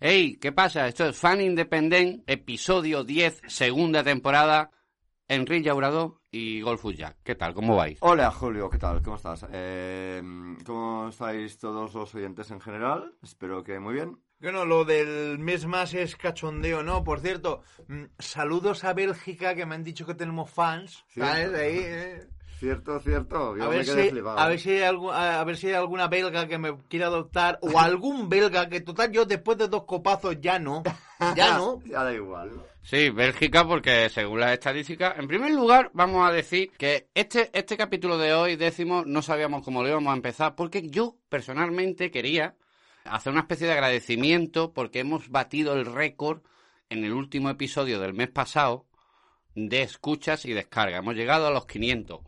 Hey, ¿qué pasa? Esto es Fan Independent, episodio 10, segunda temporada. Enrique Llaurador y Golfus Jack. ¿Qué tal? ¿Cómo vais? Hola Julio, ¿qué tal? ¿Cómo estás? Eh, ¿Cómo estáis todos los oyentes en general? Espero que muy bien. Bueno, lo del mes más es cachondeo, ¿no? Por cierto, mm, saludos a Bélgica que me han dicho que tenemos fans. Cierto. ¿Sabes? Ahí, eh. Cierto, cierto. Yo A me ver, quedé si, flipado. a, ver si hay algu- a ver si hay alguna belga que me quiera adoptar o algún belga que total yo después de dos copazos ya no, ya no. ya da igual. Sí, Bélgica, porque según las estadísticas, en primer lugar, vamos a decir que este, este capítulo de hoy, décimo, no sabíamos cómo lo íbamos a empezar, porque yo personalmente quería hacer una especie de agradecimiento porque hemos batido el récord en el último episodio del mes pasado de escuchas y descargas. Hemos llegado a los 500.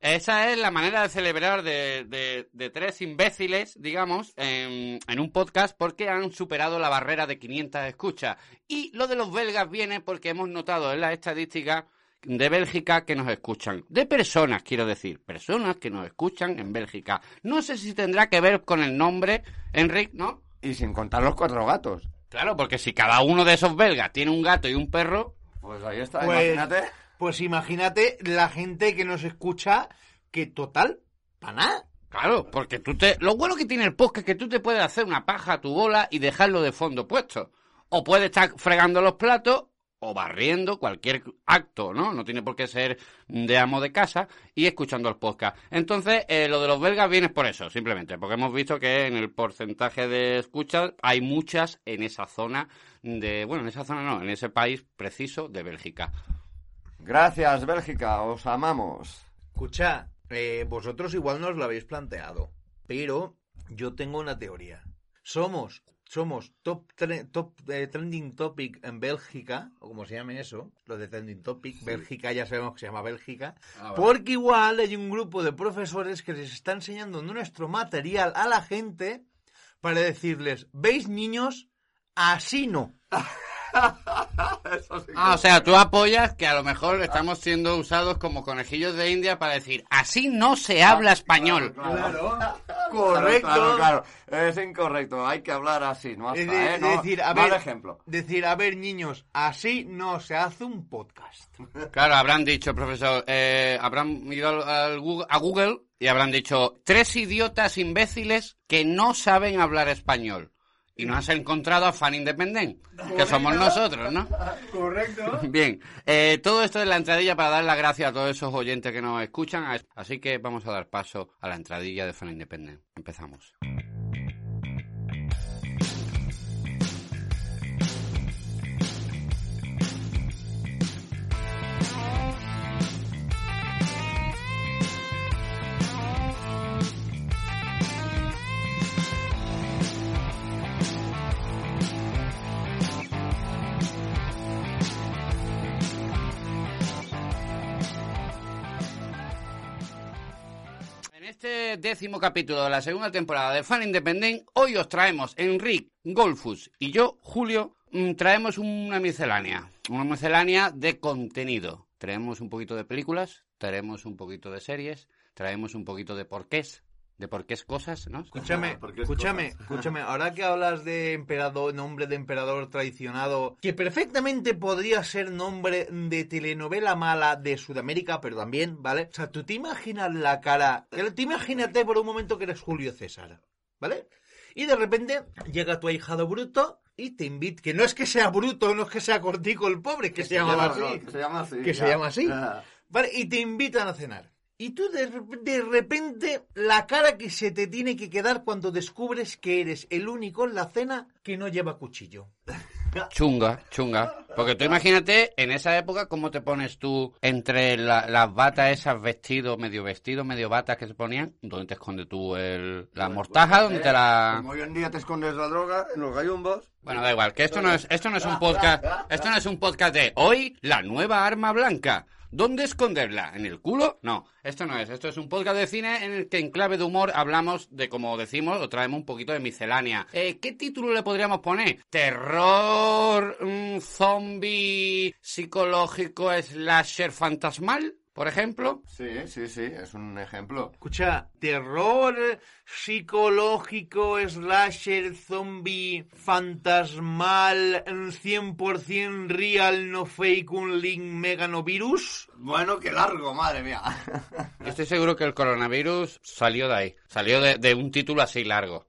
Esa es la manera de celebrar de, de- de tres imbéciles, digamos, en, en un podcast porque han superado la barrera de 500 escuchas. Y lo de los belgas viene porque hemos notado en las estadísticas de Bélgica que nos escuchan. De personas, quiero decir. Personas que nos escuchan en Bélgica. No sé si tendrá que ver con el nombre, Enric, ¿no? Y sin contar los cuatro gatos. Claro, porque si cada uno de esos belgas tiene un gato y un perro, Pues ahí está, Pues, imagínate. Pues imagínate la gente que nos escucha que total, para nada. Claro, porque tú te... Lo bueno que tiene el podcast es que tú te puedes hacer una paja a tu bola y dejarlo de fondo puesto. O puedes estar fregando los platos o barriendo cualquier acto, ¿no? No tiene por qué ser de amo de casa y escuchando el podcast. Entonces, eh, lo de los belgas viene por eso, simplemente, porque hemos visto que en el porcentaje de escuchas hay muchas en esa zona de... Bueno, en esa zona no, en ese país preciso de Bélgica. Gracias, Bélgica, os amamos. Escucha, eh, vosotros igual no os lo habéis planteado, pero yo tengo una teoría. Somos, somos top, tre- top eh, trending topic en Bélgica, o como se llame eso, lo de trending topic, Bélgica ya sabemos que se llama Bélgica, porque igual hay un grupo de profesores que les está enseñando nuestro material a la gente para decirles, ¿veis niños? Así no. Sí Ah, o sea, tú apoyas que a lo mejor estamos siendo usados como conejillos de India para decir, así no se habla español. Claro, Correcto. Claro, claro, Es incorrecto, hay que hablar así, no Es hasta, de- ¿eh? No, decir, a mal ver, ejemplo. decir, a ver, niños, así no se hace un podcast. Claro, habrán dicho, profesor, eh, habrán ido al- al Google- a Google y habrán dicho, tres idiotas imbéciles que no saben hablar español. Y nos has encontrado a Fan Independent, que somos nosotros, ¿no? Correcto. Bien, eh, todo esto es la entradilla para dar las gracias a todos esos oyentes que nos escuchan, así que vamos a dar paso a la entradilla de Fan Independent. Empezamos. Décimo capítulo de la segunda temporada de Fan Independent, hoy os traemos Enric, Golfus y yo, Julio, mm, traemos una miscelánea, una miscelánea de contenido. Traemos un poquito de películas, traemos un poquito de series, traemos un poquito de porqués, de porqués cosas, ¿no? Escúchame, es escúchame, escúchame. Ahora que hablas de emperador, nombre de emperador traicionado, que perfectamente podría ser nombre de telenovela mala de Sudamérica, pero también, ¿vale? O sea, tú te imaginas la cara. Tú imagínate por un momento que eres Julio César, ¿vale? Y de repente llega tu ahijado bruto y te invita. Que no es que sea bruto, no es que sea cortico el pobre, que se llama así. Que se llama así. que se llama así. Ah. Vale, y te invitan a cenar. Y tú de, de repente, la cara que se te tiene que quedar cuando descubres que eres el único en la cena que no lleva cuchillo. Chunga, chunga. Porque tú imagínate en esa época cómo te pones tú entre la- las batas esas vestidos, medio vestidos, medio batas que se ponían. ¿Dónde te escondes tú el, la mortaja? ¿Dónde te la...? Como hoy en día te escondes la droga en los gallumbos. Bueno, da igual, que esto no es, esto no es un podcast, esto no es un podcast de hoy la nueva arma blanca. ¿Dónde esconderla? ¿En el culo? No, esto no es. Esto es un podcast de cine en el que en clave de humor hablamos de, como decimos, o traemos un poquito de miscelánea. Eh, ¿Qué título le podríamos poner? ¿Terror, mm, zombie, psicológico, slasher fantasmal? Por ejemplo. Sí, sí, sí, es un ejemplo. Escucha, terror psicológico, slasher, zombie, fantasmal, 100% real, no fake, un link meganovirus. Bueno, qué largo, madre mía. Estoy seguro que el coronavirus salió de ahí. Salió de, de un título así largo.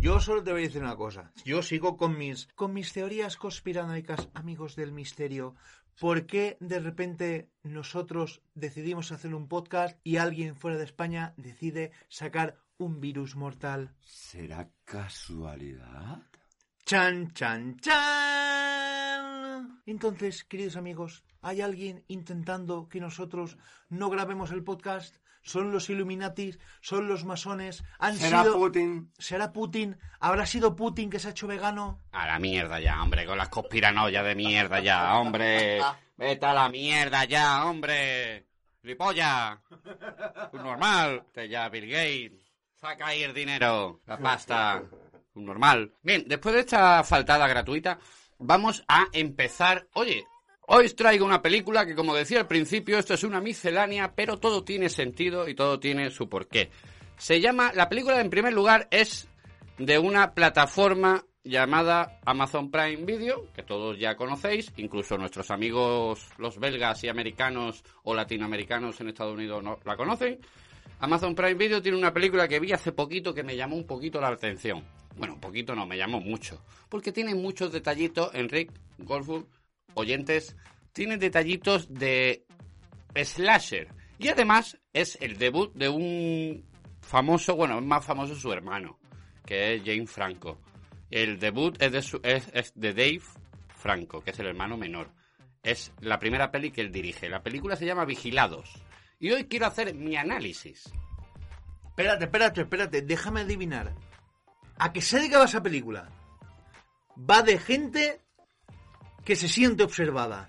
Yo solo te voy a decir una cosa. Yo sigo con mis con mis teorías conspiranoicas, amigos del misterio. ¿Por qué de repente nosotros decidimos hacer un podcast y alguien fuera de España decide sacar un virus mortal? ¿Será casualidad? Chan, chan, chan. Entonces, queridos amigos, ¿hay alguien intentando que nosotros no grabemos el podcast? ¿Son los Illuminatis? ¿Son los masones? ¿Han ¿Será sido... Putin? ¿Será Putin? ¿Habrá sido Putin que se ha hecho vegano? A la mierda ya, hombre, con las conspiranoias de mierda ya, hombre. Vete a la mierda ya, hombre. Ripolla. Un normal. Te ya, Bill Gates. Saca ahí el dinero, la pasta. Un normal. Bien, después de esta faltada gratuita, vamos a empezar. Oye, hoy os traigo una película que, como decía al principio, esto es una miscelánea, pero todo tiene sentido y todo tiene su porqué. Se llama, la película en primer lugar es de una plataforma llamada Amazon Prime Video, que todos ya conocéis, incluso nuestros amigos los belgas y americanos o latinoamericanos en Estados Unidos no la conocen. Amazon Prime Video tiene una película que vi hace poquito que me llamó un poquito la atención. Bueno, un poquito no, me llamó mucho. Porque tiene muchos detallitos, Enric, Golfur, oyentes, tiene detallitos de slasher. Y además es el debut de un famoso, bueno, más famoso su hermano, que es Jane Franco. El debut es de, su- es de Dave Franco, que es el hermano menor. Es la primera peli que él dirige. La película se llama Vigilados. Y hoy quiero hacer mi análisis. Espérate, espérate, espérate, déjame adivinar. ¿A qué se dedicaba esa película? Va de gente que se siente observada.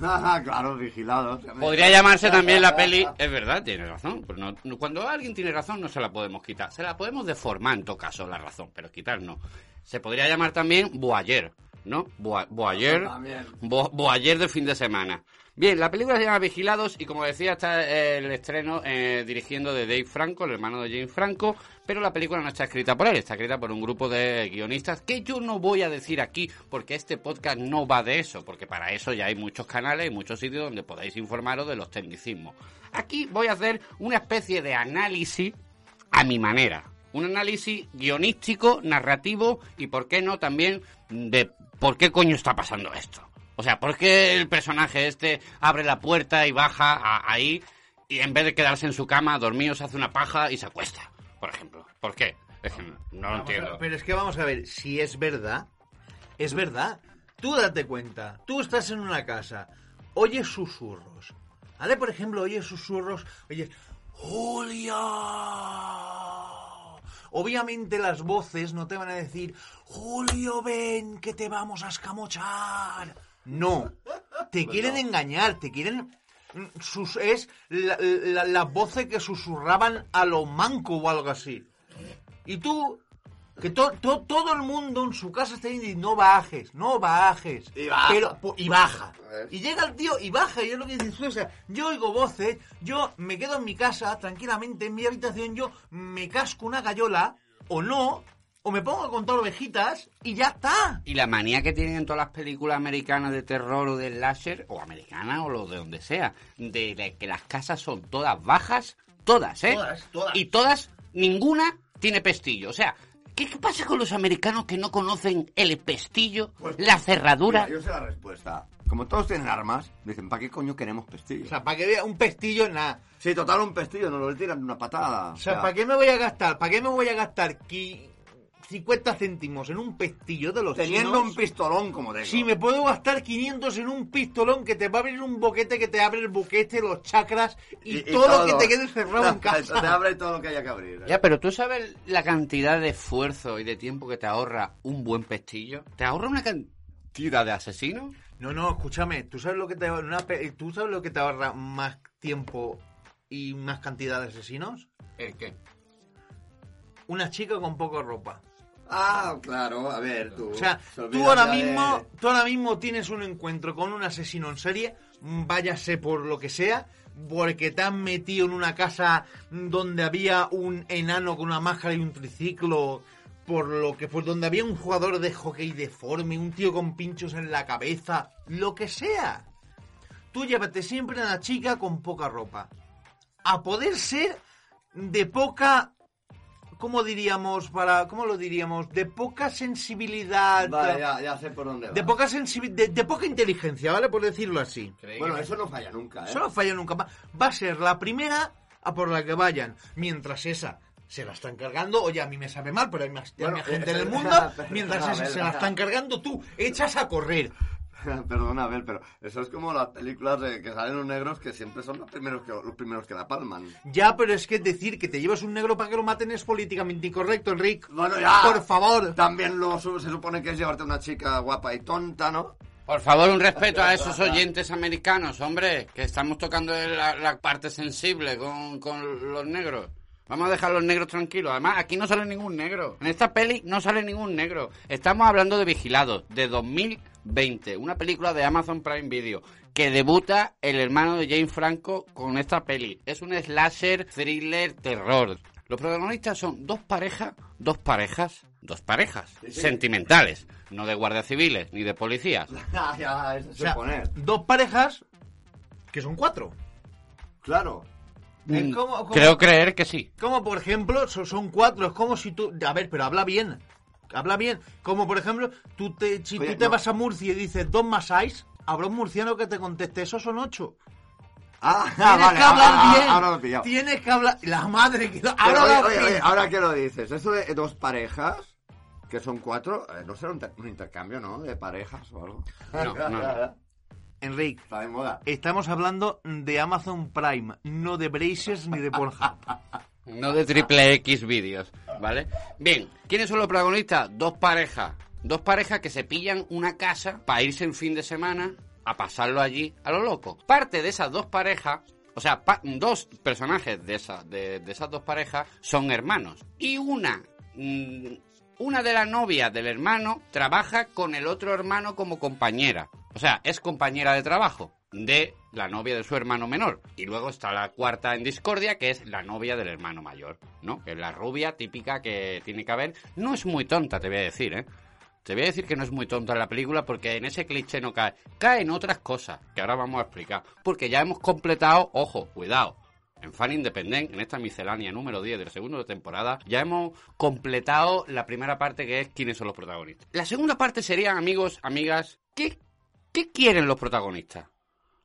Ah, claro, vigilados. Podría llamarse también la peli. Es verdad, tiene razón. pero no- no- cuando alguien tiene razón, no se la podemos quitar. Se la podemos deformar en todo caso, la razón, pero quitar no. Se podría llamar también Boyer, ¿no? Boa- Boyer. También. Bo- Boyer de fin de semana. Bien, la película se llama Vigilados y como decía está eh, el estreno eh, dirigiendo de Dave Franco, el hermano de James Franco, pero la película no está escrita por él, está escrita por un grupo de guionistas que yo no voy a decir aquí porque este podcast no va de eso, porque para eso ya hay muchos canales y muchos sitios donde podéis informaros de los tecnicismos. Aquí voy a hacer una especie de análisis a mi manera. Un análisis guionístico, narrativo y, por qué no, también de por qué coño está pasando esto. O sea, ¿por qué el personaje este abre la puerta y baja a- ahí y en vez de quedarse en su cama dormido se hace una paja y se acuesta? Por ejemplo. ¿Por qué? Es que no, no lo Vamos entiendo. Pero es que vamos a ver, si es verdad, es verdad. Tú date cuenta, tú estás en una casa, oyes susurros. ¿Vale? Por ejemplo, oyes susurros, oyes, Julio. Obviamente las voces no te van a decir, Julio, ven, que te vamos a escamochar. No, te quieren engañar, te quieren... mm, Sus, es la- la- las voces que susurraban a lo manco o algo así. Y tú, que to- to- todo el mundo en su casa está diciendo, no bajes, no bajes. Y baja. Pero, po- y baja. Y llega el tío y baja, y es lo que dices tú, o sea, yo oigo voces, yo me quedo en mi casa, tranquilamente, en mi habitación, yo me casco una gallola, o no, o me pongo a contar ovejitas, y ya está. Y la manía que tienen en todas las películas americanas de terror o de slasher, o americanas o lo de donde sea, de la- que las casas son todas bajas, todas, ¿eh? Todas, todas. Y todas, ninguna tiene pestillo. O sea, ¿qué, qué pasa con los americanos que no conocen el pestillo, Pues, la cerradura? Mira, yo sé la respuesta. Como todos tienen armas, dicen, ¿para qué coño queremos pestillo? O sea, para que vea un pestillo, nada. sí, total, un pestillo, nos lo tiran de una patada. O sea, ¿para qué me voy a gastar? ¿Para qué me voy a gastar qui- 50 céntimos en un pestillo de los Teniendo chinos? un pistolón como de Si me puedo gastar 500 en un pistolón que te va a abrir un boquete que te abre el boquete, los chakras y, todo, lo que te quede cerrado en casa. Te abre todo lo que haya que abrir. Ya, pero tú sabes la cantidad de esfuerzo y de tiempo que te ahorra un buen pestillo. ¿Te ahorra una cantidad de asesinos? No, no, escúchame, ¿tú sabes lo que te una tú sabes lo que te ahorra más tiempo y más cantidad de asesinos? ¿El qué? Una chica con poca ropa. Ah, claro, a ver, tú. O sea, se tú ahora de- mismo, tú ahora mismo tienes un encuentro con un asesino en serie, váyase por lo que sea, porque te han metido en una casa donde había un enano con una máscara y un triciclo, por lo que pues donde había un jugador de hockey deforme, un tío con pinchos en la cabeza, lo que sea. Tú llévate siempre a una chica con poca ropa. A poder ser de poca ¿cómo diríamos para cómo lo diríamos? De poca sensibilidad. Vale, ya, ya sé por dónde va. De poca sensibilidad, de, de poca inteligencia, ¿vale? Por decirlo así. Bueno, eso no falla nunca, ¿eh? Eso no falla nunca. Va, a ser la primera a por la que vayan. Mientras esa se la están cargando, oye, a mí me sabe mal, pero hay más, hay Bueno, más gente en eh, el mundo. pero- Mientras esa se la están cargando, tú echas a correr. Perdona, Abel, pero eso es como las películas de que salen los negros que siempre son los primeros que, los primeros que la palman. Ya, pero es que decir que te llevas un negro para que lo maten es políticamente incorrecto, Enrique. Bueno, ya. Por favor. También lo, se supone que es llevarte a una chica guapa y tonta, ¿no? Por favor, un respeto a esos oyentes americanos, hombre, que estamos tocando la, la parte sensible con, con los negros. Vamos a dejar a los negros tranquilos. Además, aquí no sale ningún negro. En esta peli no sale ningún negro. Estamos hablando de Vigilados, de 2020. Una película de Amazon Prime Video. Que debuta el hermano de Jane Franco con esta peli. Es un slasher, thriller, terror. Los protagonistas son dos parejas, dos parejas, dos parejas sentimentales. No de guardias civiles ni de policías. ya, O sea, dos parejas que son cuatro. Claro. Mm, como- como- Creo creer que sí. Como por ejemplo, so- son cuatro, es como si tú... A ver, pero habla bien. Habla bien. Como por ejemplo, tú te, si Oye, tú te no. vas a Murcia y dices dos más seis, habrá un murciano que te conteste, esos son ocho. Ah, Tienes vale, que hablar ah, bien. Ahora lo he pillado. Tienes que hablar... La madre que... Ahora oye, lo oye, has oye, pillado. ahora que lo dices, eso de dos parejas, que son cuatro, eh, no será un, inter- un intercambio, ¿no? De parejas o algo. No, no, no. Enrique, Está de moda. estamos hablando de Amazon Prime, no de Braces ni de Pornhub. No de triple X vídeos, ¿vale? Bien, ¿quiénes son los protagonistas? Dos parejas. Dos parejas que se pillan una casa para irse un fin de semana a pasarlo allí a lo loco. Parte de esas dos parejas, o sea, dos personajes de, esa, de, de esas dos parejas son hermanos. Y una, mm, una de las novias del hermano trabaja con el otro hermano como compañera. O sea, es compañera de trabajo de la novia de su hermano menor. Y luego está la cuarta en discordia, que es la novia del hermano mayor, ¿no? Que es la rubia típica que tiene que haber. No es muy tonta, te voy a decir, ¿eh? Te voy a decir que no es muy tonta la película porque en ese cliché no cae. Cae en otras cosas que ahora vamos a explicar. Porque ya hemos completado, ojo, cuidado. En Fan Independent, en esta miscelánea número 10 de la segunda temporada, ya hemos completado la primera parte que es quiénes son los protagonistas. La segunda parte serían, amigos, amigas, ¿qué, qué quieren los protagonistas?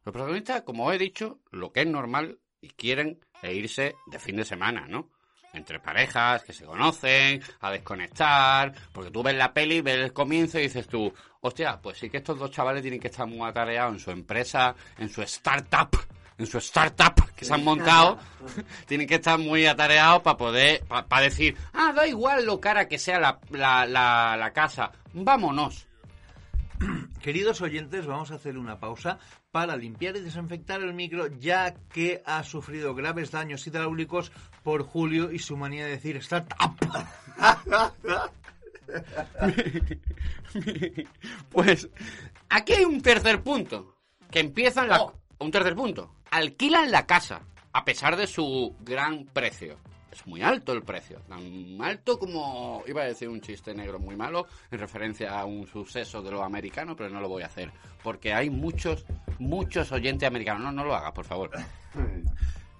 Los protagonistas, como he dicho, lo que es normal y quieren es irse de fin de semana, ¿no? Entre parejas que se conocen, a desconectar, porque tú ves la peli, ves el comienzo y dices tú, hostia, pues sí que estos dos chavales tienen que estar muy atareados en su empresa, en su startup, en su startup que se han montado, tienen que estar muy atareados para poder, para decir, ah, da igual lo cara que sea la, la, la, la casa, vámonos. Queridos oyentes, vamos a hacer una pausa para limpiar y desinfectar el micro, ya que ha sufrido graves daños hidráulicos por Julio y su manía de decir startup. Pues aquí hay un tercer punto. Que empiezan la... Oh. Un tercer punto. Alquilan la casa, a pesar de su gran precio. Es muy alto el precio. Tan alto como... Iba a decir un chiste negro muy malo en referencia a un suceso de los americanos, pero no lo voy a hacer. Porque hay muchos, muchos oyentes americanos. No, no lo hagas, por favor.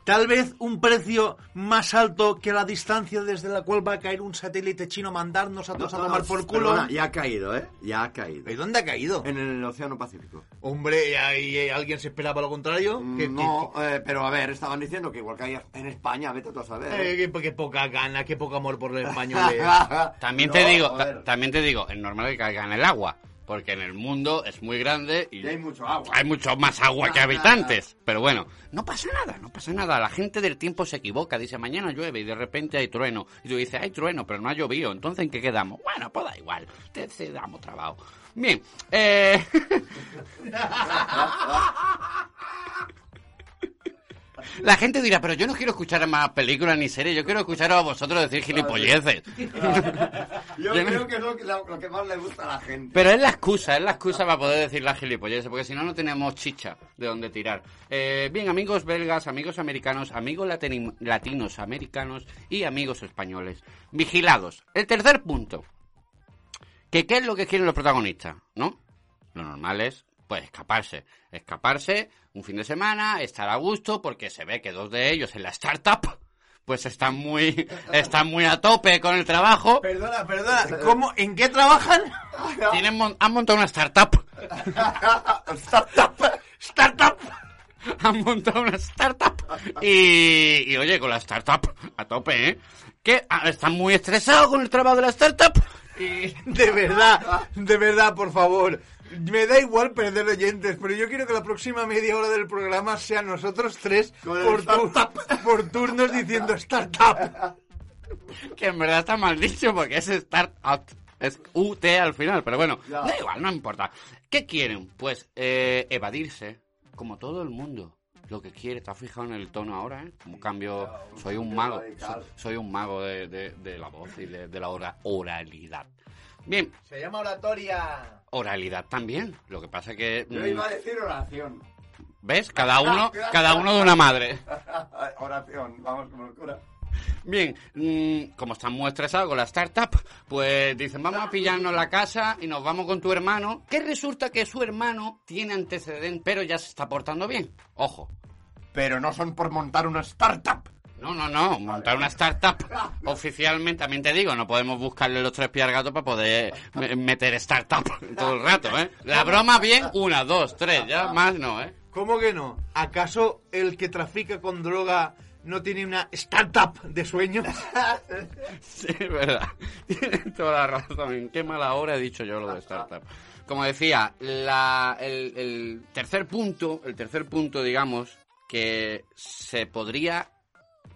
Tal vez un precio más alto que la distancia desde la cual va a caer un satélite chino mandarnos a todos a No, no, tomar no, por culo. perdona, ya ha caído, ¿eh? Ya ha caído. ¿Y dónde ha caído? En el Océano Pacífico. Hombre, ¿y eh, ¿alguien se esperaba lo contrario? Mm, no, eh, pero a ver, estaban diciendo que igual que hay en España, vete tú a saber. eh, qué, qué poca gana, qué poco amor por los españoles. También No, te digo, también te digo, es normal que caiga en el agua. Porque en el mundo es muy grande y Y hay mucho agua. hay mucho más agua que habitantes. Pero bueno, no pasa nada, no pasa nada. La gente del tiempo se equivoca. Dice, mañana llueve y de repente hay trueno. Y tú dices, hay trueno, pero no ha llovido. Entonces, ¿en qué quedamos? Bueno, pues da igual. Te damos trabajo. Bien, eh... La gente dirá, pero yo no quiero escuchar más películas ni series, yo quiero escucharos a vosotros decir gilipolleces. Yo creo que es lo que, lo que más le gusta a la gente. Pero es la excusa, es la excusa para poder decir las gilipolleces, porque si no, no tenemos chicha de dónde tirar. Eh, bien, amigos belgas, amigos americanos, amigos latinos americanos y amigos españoles. Vigilados. El tercer punto. Que qué es lo que quieren los protagonistas, ¿no? Lo normal es, pues, escaparse. Escaparse un fin de semana, estar a gusto, porque se ve que dos de ellos en la startup, pues están muy, están muy a tope con el trabajo. Perdona, perdona. ¿Cómo, ¿En qué trabajan? Tienen mon- han montado una startup. Startup. Startup. Han montado una startup. Y, y, oye, con la startup a tope, ¿eh? Que ah, están muy estresados con el trabajo de la startup. Y De verdad, de verdad, por favor. Me da igual perder oyentes, pero yo quiero que la próxima media hora del programa sea nosotros tres por, tu- por turnos diciendo startup. que en verdad está mal dicho porque es startup. Es UT al final, pero bueno, Ya. da igual, no importa. ¿Qué quieren? Pues eh, evadirse, como todo el mundo. Lo que quiere, ¿te has fijado en el tono ahora, eh? Como cambio, soy un mago, soy un mago de, de- de la voz y de, de la ora- oralidad. Bien, Se llama oratoria. oralidad también. Lo que pasa que, Yo mm, iba a decir oración. ¿ves? Cada uno, cada uno de una madre. oración, vamos como el cura. Bien, mm, como están muy estresados con la startup, pues dicen, vamos a pillarnos la casa y nos vamos con tu hermano, que resulta que su hermano tiene antecedentes, pero ya se está portando bien. Ojo. Pero no son por montar una startup. No, no, no, montar una startup oficialmente, también te digo, no podemos buscarle los tres pies al gato para poder me- meter startup todo el rato, ¿eh? La broma bien, una, dos, tres, ya más no, ¿eh? ¿Cómo que no? ¿Acaso el que trafica con droga no tiene una startup de sueños? Sí, es verdad. Tienes toda la razón. En qué mala hora he dicho yo lo de startup. Como decía, la- el, el tercer punto, el tercer punto, digamos, que se podría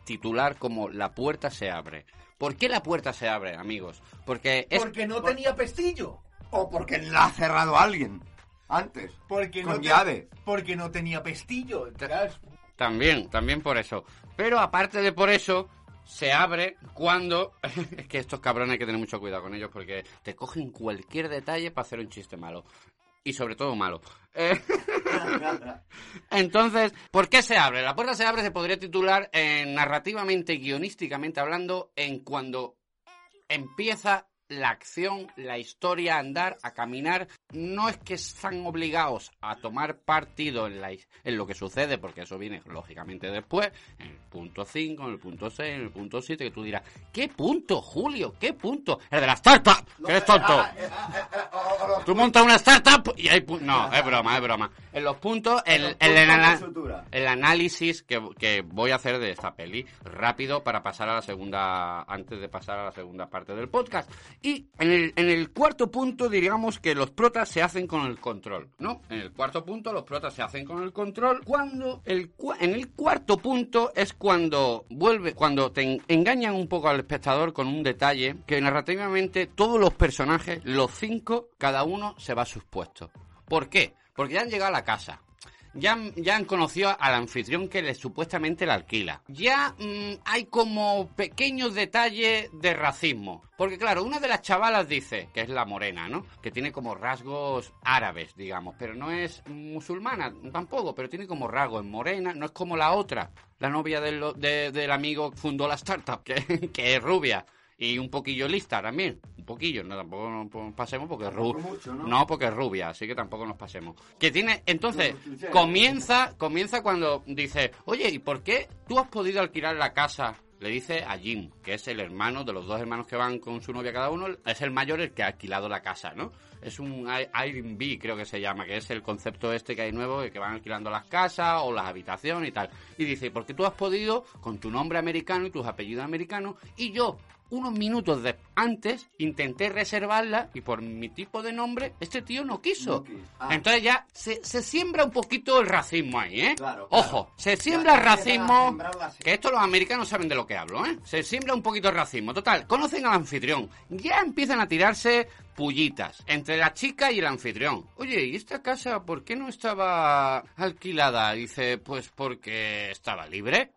titular como La puerta se abre. ¿Por qué la puerta se abre, amigos? Porque es... Porque no tenía pestillo. O porque la ha cerrado alguien. Antes. Porque Con no te-. Porque no tenía pestillo. También, también por eso. Pero aparte de por eso, se abre cuando... es que estos cabrones hay que tener mucho cuidado con ellos porque te cogen cualquier detalle para hacer un chiste malo. Y sobre todo malo. Eh, Entonces, ¿por qué se abre? La puerta se abre se podría titular eh, narrativamente, guionísticamente hablando, en cuando empieza la acción, la historia a andar, a caminar. No es que están obligados a tomar partido en, la, en lo que sucede, porque eso viene lógicamente después, en el punto 5, en el punto 6, en el punto 7, que tú dirás, ¿qué punto, Julio? ¿Qué punto? El de la startup, que eres tonto. Tú montas una startup y hay No, es broma, es broma. En los puntos, el, el, sutura. el análisis que, que voy a hacer de esta peli rápido para pasar a la segunda, antes de pasar a la segunda parte del podcast. Y en el, en el cuarto punto, diríamos que los protas se hacen con el control, ¿no? En el cuarto punto, los protas se hacen con el control. Cuando el, en el cuarto punto es cuando vuelve, cuando te en- engañan un poco al espectador con un detalle que narrativamente todos los personajes, los cinco, cada uno se va a sus puestos. ¿Por qué? Porque ya han llegado a la casa. Ya, ya han conocido al anfitrión que le, supuestamente le alquila. Ya mm, hay como pequeños detalles de racismo. Porque claro, una de las chavalas dice, que es la morena, ¿no? Que tiene como rasgos árabes, digamos. Pero no es musulmana tampoco, pero tiene como rasgos morena. No es como la otra, la novia del, de- del amigo fundó la startup, que es rubia. Y un poquillo lista también. Un poquillo, no, tampoco nos pasemos porque es rubia. ¿no? No, porque es rubia, así que tampoco nos pasemos. Que tiene, entonces, No, comienza, comienza cuando dice, oye, ¿y por qué tú has podido alquilar la casa? Le dice a Jim, que es el hermano de los dos hermanos que van con su novia cada uno, es el mayor el que ha alquilado la casa, ¿no? Es un Ai- Airbnb, creo que se llama, que es el concepto este que hay nuevo, de que van alquilando las casas o las habitaciones y tal. Y dice, porque tú has podido, con tu nombre americano y tus apellidos americanos, y yo, unos minutos de antes, intenté reservarla y por mi tipo de nombre, este tío no quiso. No quiso. Ah. Entonces ya se, se siembra un poquito el racismo ahí, ¿eh? Claro, claro. Ojo, se siembra el racismo. Que esto los americanos saben de lo que hablo, ¿eh? Se siembra un poquito el racismo. Total, conocen al anfitrión. Ya empiezan a tirarse pullitas entre la chica y el anfitrión. Oye, ¿y esta casa por qué no estaba alquilada? Dice, pues porque estaba libre.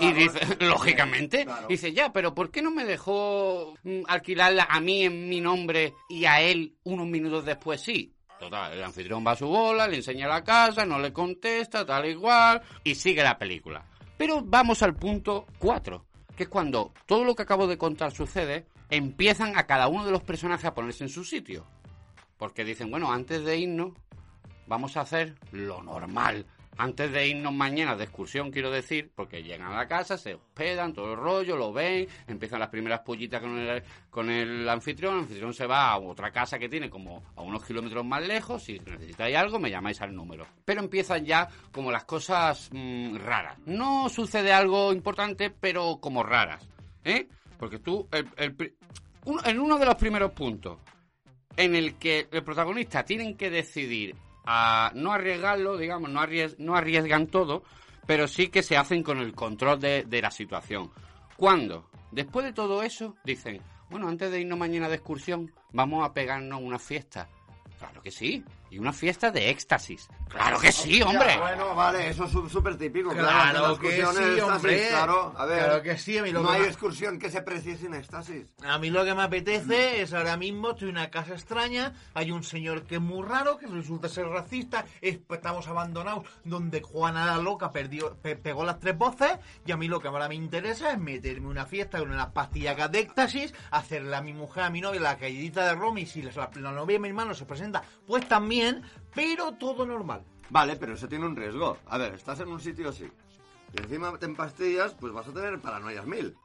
Y dice, sí, lógicamente, claro. dice, ya, pero ¿por qué no me dejó mm, alquilarla a mí en mi nombre y a él unos minutos después sí? Total, el anfitrión va a su bola, le enseña la casa, no le contesta, tal igual, y sigue la película. Pero vamos al punto 4, que es cuando todo lo que acabo de contar sucede, empiezan a cada uno de los personajes a ponerse en su sitio. Porque dicen, bueno, antes de irnos, vamos a hacer lo normal. Antes de irnos mañana de excursión, quiero decir, porque llegan a la casa, se hospedan, todo el rollo, lo ven, empiezan las primeras pollitas con el, anfitrión, el anfitrión se va a otra casa que tiene como a unos kilómetros más lejos, si necesitáis algo me llamáis al número. Pero empiezan ya como las cosas mm, raras. No sucede algo importante, pero como raras, ¿eh? Porque tú, el- el uno- en uno de los primeros puntos, en el que el protagonista tienen que decidir a no arriesgarlo, digamos, no, no arriesgan todo, pero sí que se hacen con el control de, de la situación. Cuando, después de todo eso, dicen, bueno, antes de irnos mañana de excursión, vamos a pegarnos una fiesta. Claro que sí, y una fiesta de éxtasis. Claro que sí, hombre. Bueno, vale, eso es súper típico. Claro que sí, éxtasis, hombre. Claro, a ver. Claro que sí, a mí lo no que hay me- excursión que se precie sin éxtasis. A mí lo que me apetece es ahora mismo, estoy en una casa extraña, hay un señor que es muy raro, que resulta ser racista, es- estamos abandonados, donde Juana la loca perdió, pe- pegó las tres voces, y a mí lo que ahora me interesa es meterme una fiesta con unas pastillas de éxtasis, hacerle a mi mujer, a mi novia, la caídita de Romy, si la, la novia de mi hermano se presenta, pues también, pero todo normal. Vale, pero eso tiene un riesgo. A ver, estás en un sitio así. Y encima te empastillas, pues vas a tener paranoias mil.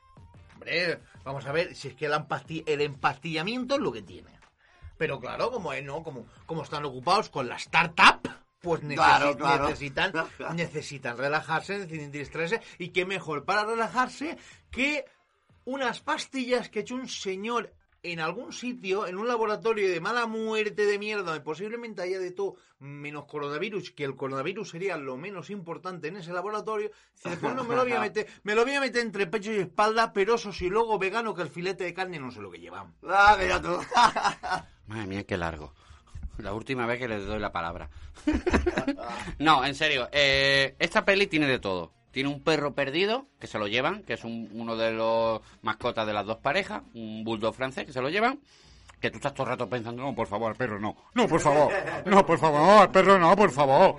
Hombre, vamos a ver, si es que el, empasti- el empastillamiento es lo que tiene. Pero claro, como es, ¿no? Como, como están ocupados con la startup, pues necesi- Claro, claro. necesitan, necesitan relajarse, necesitan distraerse. Y qué mejor para relajarse que unas pastillas que ha hecho un señor en algún sitio, en un laboratorio de mala muerte de mierda, posiblemente haya de todo menos coronavirus, que el coronavirus sería lo menos importante en ese laboratorio, dice, después no me lo voy a meter, me lo voy a meter entre pecho y espalda, pero eso sí, luego vegano que el filete de carne no sé lo que llevan. Ah, mira tú. Madre mía, qué largo. La última vez que les doy la palabra. no, en serio. eh, esta peli tiene de todo. Tiene un perro perdido, que se lo llevan, que es un- uno de los mascotas de las dos parejas, un bulldog francés, que se lo llevan. Que tú estás todo el rato pensando, no, por favor, al perro no. No, por favor. No, por favor, al perro no, por favor.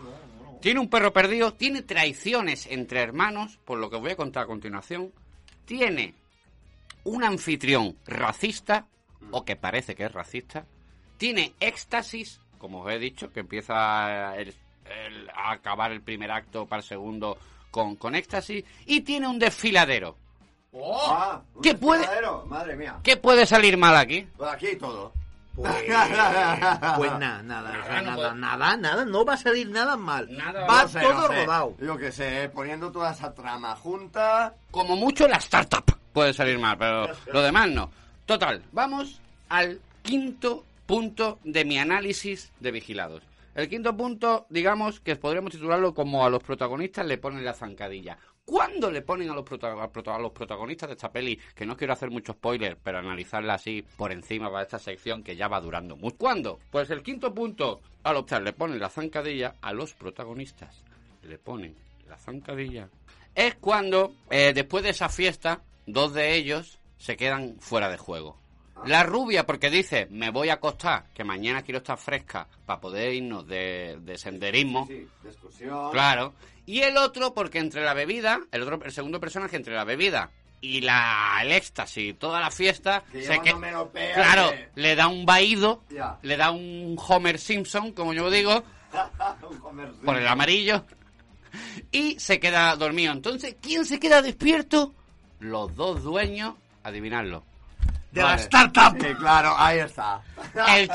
Tiene un perro perdido, tiene traiciones entre hermanos, por lo que voy a contar a continuación. Tiene un anfitrión racista, o que parece que es racista, tiene éxtasis, como os he dicho, que empieza el- a acabar el primer acto para el segundo con, con éxtasis, y tiene un desfiladero. Ah, un ¿Qué puede- desfiladero, Madre mía. ¿Qué puede salir mal aquí? Pues aquí todo. Pues, pues nada, nada, nada, nada, nada, no va a salir nada mal. Nada, va No sé, todo no sé. rodado. Yo que sé, poniendo toda esa trama junta. Como mucho la startup puede salir mal, pero lo demás no. Total, vamos al quinto punto de mi análisis de vigilados. El quinto punto, digamos que podríamos titularlo como a los protagonistas le ponen la zancadilla. ¿Cuándo le ponen a los, a los protagonistas de esta peli? Que no quiero hacer mucho spoiler, pero analizarla así por encima para esta sección que ya va durando mucho. ¿Cuándo? Pues el quinto punto, al optar, le ponen la zancadilla a los protagonistas. Le ponen la zancadilla. Es cuando, eh, después de esa fiesta, dos de ellos se quedan fuera de juego. La rubia, porque dice, me voy a acostar, que mañana quiero estar fresca para poder irnos de, de senderismo. Sí, de excursión. Claro. Y el otro, porque entre la bebida, el otro, el segundo personaje, entre la bebida y la, el éxtasis y toda la fiesta, Que se que- claro, le da un vaído, le da un Homer Simpson, como yo digo, por el amarillo, y se queda dormido. Entonces, ¿quién se queda despierto? Los dos dueños, adivinadlo. De la startup. Sí, claro, ahí está. El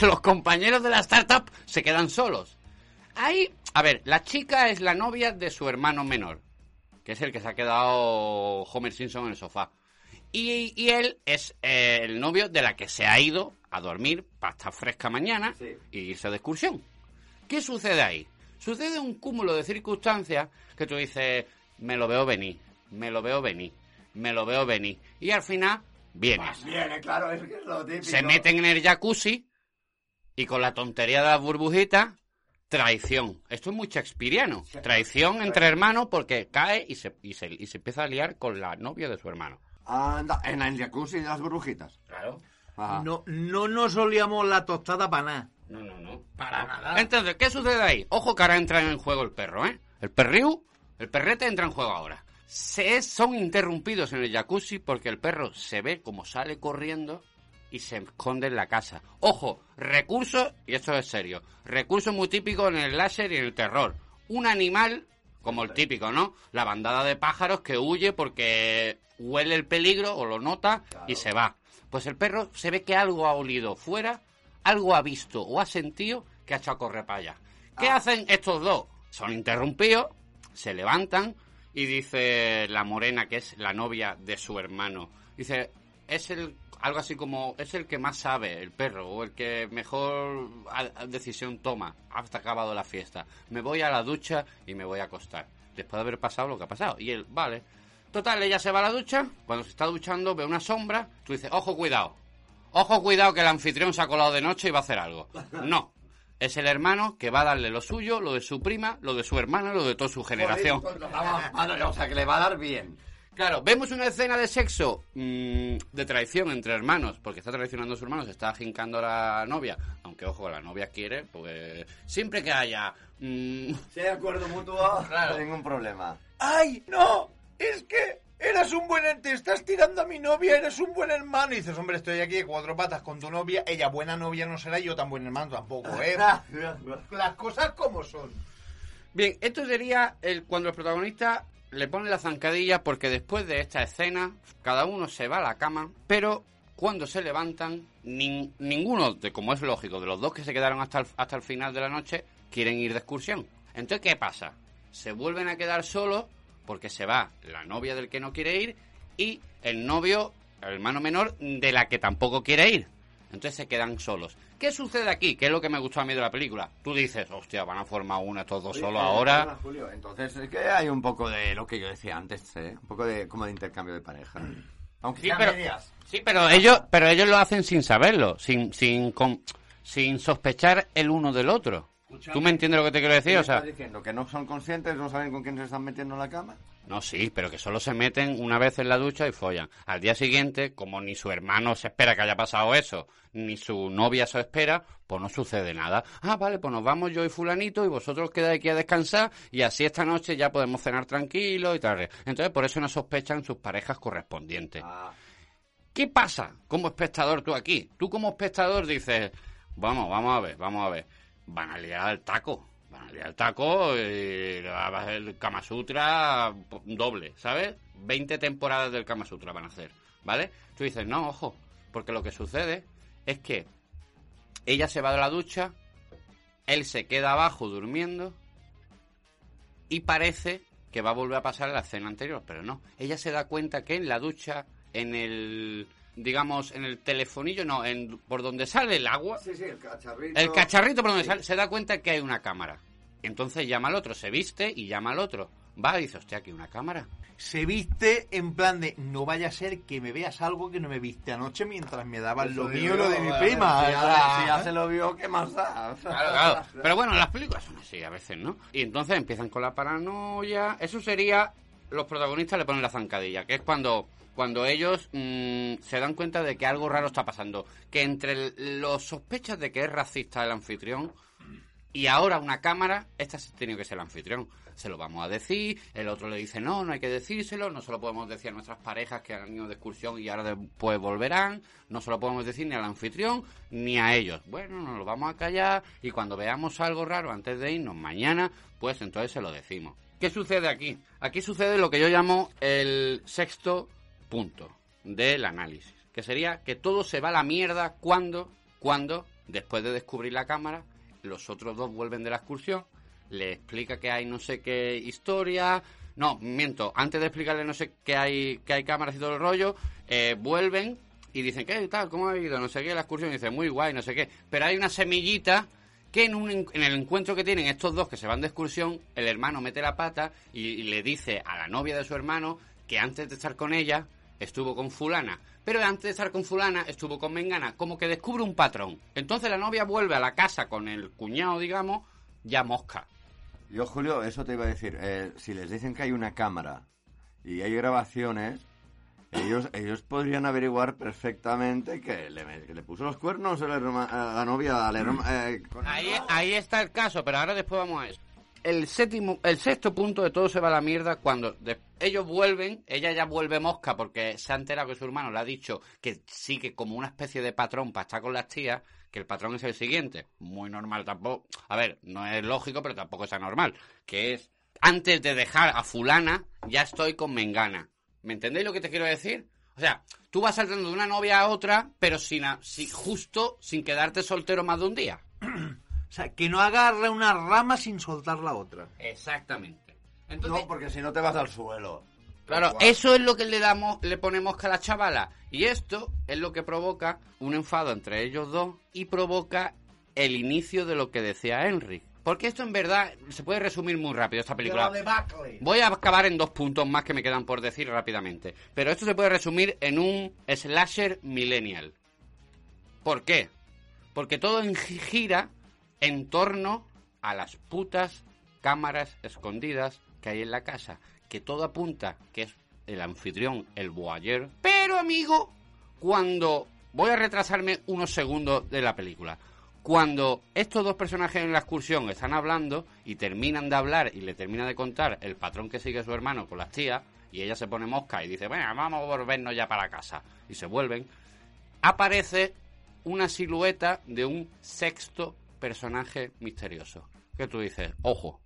los compañeros de la startup se quedan solos. Ahí, a ver, la chica es la novia de su hermano menor, que es el que se ha quedado Homer Simpson en el sofá. Y, y él es eh, el novio de la que se ha ido a dormir para estar fresca mañana Sí. y irse de excursión. ¿Qué sucede ahí? Sucede un cúmulo de circunstancias que tú dices, me lo veo venir, me lo veo venir, me lo veo venir. Y al final vienes. Viene, claro, es que es lo típico. Se meten en el jacuzzi y con la tontería de las burbujitas, traición. Esto es muy shakespeariano. Traición entre hermanos porque cae y se, y, se, y se empieza a liar con la novia de su hermano. Anda, en el jacuzzi de las burbujitas. Claro. Ajá. No, no nos olíamos la tostada para nada. No, no, no. Para nada. Entonces, ¿qué sucede ahí? Ojo que ahora entra en juego el perro, ¿eh? El perriu, el perrete entra en juego ahora. Se son interrumpidos en el jacuzzi porque el perro se ve como sale corriendo y se esconde en la casa. Ojo, recurso, y esto es serio, recurso muy típico en el láser y en el terror. Un animal, como el típico, ¿no? La bandada de pájaros que huye porque huele el peligro o lo nota y se va. Pues el perro se ve que algo ha olido fuera, algo ha visto o ha sentido que ha echado a correr para allá. ¿Qué hacen estos dos? Son interrumpidos, se levantan y dice la morena, que es la novia de su hermano, dice, es el algo así como es el que más sabe el perro o el que mejor decisión toma hasta acabado la fiesta. Me voy a la ducha y me voy a acostar después de haber pasado lo que ha pasado y él vale total ella se va a la ducha cuando se está duchando ve una sombra tú dices ojo cuidado ojo cuidado que el anfitrión se ha colado de noche y va a hacer algo no es el hermano que va a darle lo suyo, lo de su prima, lo de su hermana, lo de toda su generación. Vale, o sea, que le va a dar bien. Claro, vemos una escena de sexo, mm, de traición entre hermanos, porque está traicionando a su hermano, se está ajincando a la novia. Aunque, ojo, la novia quiere, pues siempre que haya... mm, Si hay acuerdo mutuo, Claro. ningún problema. ¡Ay, no! Es que eras un buen... Te estás tirando a mi novia, eres un buen hermano. Y dices, hombre, estoy aquí de cuatro patas con tu novia. Ella buena novia no será y yo tan buen hermano tampoco, ¿eh? Las cosas como son. Bien, esto sería el, cuando el protagonista le pone la zancadilla porque después de esta escena cada uno se va a la cama, pero cuando se levantan nin- ninguno, de como es lógico, de los dos que se quedaron hasta el, hasta el final de la noche quieren ir de excursión. Entonces, ¿qué pasa? Se vuelven a quedar solos porque se va la novia del que no quiere ir y el novio, el hermano menor, de la que tampoco quiere ir. Entonces se quedan solos. ¿Qué sucede aquí? ¿Qué es lo que me gustó a mí de la película? Tú dices, hostia, van a formar una estos dos solos Oye, ahora. Julio, Entonces, es que hay un poco de lo que yo decía antes, ¿eh? Un poco de como de intercambio de pareja. Aunque Sí, pero, medias. sí, pero ellos, pero ellos lo hacen sin saberlo, sin, sin, con- sin sospechar el uno del otro. ¿Tú me entiendes lo que te quiero decir? ¿Qué O sea, diciendo? ¿Que no son conscientes, no saben con quién se están metiendo en la cama? no, sí, pero que solo se meten una vez en la ducha y follan. Al día siguiente, como ni su hermano se espera que haya pasado eso, ni su novia se espera, pues no sucede nada. Ah, vale, pues nos vamos yo y fulanito y vosotros quedáis aquí a descansar y así esta noche ya podemos cenar tranquilos y tal. Entonces, por eso no sospechan sus parejas correspondientes. Ah, ¿Qué pasa como espectador tú aquí? Tú como espectador dices, vamos, vamos a ver, vamos a ver. Van a liar al taco. Van a liar al taco y hacer el Kama Sutra doble, ¿sabes? 20 temporadas del Kama Sutra van a hacer, ¿vale? Tú dices, no, ojo, porque lo que sucede es que ella se va de la ducha, él se queda abajo durmiendo y parece que va a volver a pasar la escena anterior, pero no. Ella se da cuenta que en la ducha, en el, digamos, en el telefonillo, no, en, por donde sale el agua, sí, sí, el cacharrito. el cacharrito por donde Sí. sale, se da cuenta que hay una cámara. Entonces llama al otro, se viste y llama al otro. Va y dice, hostia, aquí hay una cámara. Se viste en plan de, no vaya a ser que me veas algo que no me viste anoche mientras me daban lo mío y lo de mi prima. Si ya, si ya se lo vio, ¿qué más da? Claro, claro. Pero bueno, las películas son así a veces, ¿no? Y entonces empiezan con la paranoia. Eso sería. Los protagonistas le ponen la zancadilla, que es cuando. Cuando ellos mm, se dan cuenta de que algo raro está pasando. Que entre los sospechas de que es racista el anfitrión y ahora una cámara, esta tenido que ser el anfitrión. Se lo vamos a decir, el otro le dice, no, no hay que decírselo, no se lo podemos decir a nuestras parejas que han ido de excursión y ahora después volverán, no se lo podemos decir ni al anfitrión ni a ellos. Bueno, nos lo vamos a callar y cuando veamos algo raro antes de irnos mañana, pues entonces se lo decimos. ¿Qué sucede aquí? Aquí sucede lo que yo llamo el sexto punto del análisis, que sería que todo se va a la mierda cuando, cuando, después de descubrir la cámara, los otros dos vuelven de la excursión, le explica que hay no sé qué historia, no, miento, antes de explicarle no sé qué hay, que hay cámaras y todo el rollo, eh, vuelven y dicen, ¿qué tal? ¿Cómo ha ido? No sé qué, la excursión, y dice, muy guay, no sé qué, pero hay una semillita que en, un, en- el encuentro que tienen estos dos que se van de excursión, el hermano mete la pata y le dice a la novia de su hermano que antes de estar con ella, estuvo con fulana, pero antes de estar con fulana estuvo con mengana, como que descubre un patrón. Entonces la novia vuelve a la casa con el cuñado, digamos, ya mosca. Yo, Julio, eso te iba a decir. eh, si les dicen que hay una cámara y hay grabaciones, ellos, ellos podrían averiguar perfectamente que le, que le puso los cuernos a la novia herma- eh, con- Ahí, ahí está el caso, pero ahora después vamos a eso. El séptimo, el sexto punto de todo se va a la mierda cuando ellos vuelven, ella ya vuelve mosca porque se ha enterado que su hermano le ha dicho que sigue como una especie de patrón para estar con las tías, que el patrón es el siguiente. Muy normal tampoco. A ver, no es lógico, pero tampoco es anormal. Que es, antes de dejar a fulana, ya estoy con mengana. ¿Me entendéis lo que te quiero decir? O sea, tú vas saltando de una novia a otra, pero sin, a- si- justo sin quedarte soltero más de un día. O sea, que no agarre una rama sin soltar la otra. Exactamente. Entonces, No, porque si no te vas al suelo. claro, eso es lo que le damos, le ponemos a la chavala. Y esto es lo que provoca un enfado entre ellos dos y provoca el inicio de lo que decía Henry. Porque esto en verdad se puede resumir muy rápido, esta película. Voy a acabar en dos puntos más que me quedan por decir rápidamente. Pero esto se puede resumir en un slasher millennial. ¿Por qué? Porque todo en- gira en torno a las putas cámaras escondidas que hay en la casa. Que todo apunta que es el anfitrión, el voyeur. Pero, amigo, cuando... Voy a retrasarme unos segundos de la película. Cuando estos dos personajes en la excursión están hablando y terminan de hablar y le termina de contar el patrón que sigue su hermano con las tías, y ella se pone mosca y dice, bueno, vamos a volvernos ya para casa. Y se vuelven, aparece una silueta de un sexto personaje misterioso. Que tú dices, ojo.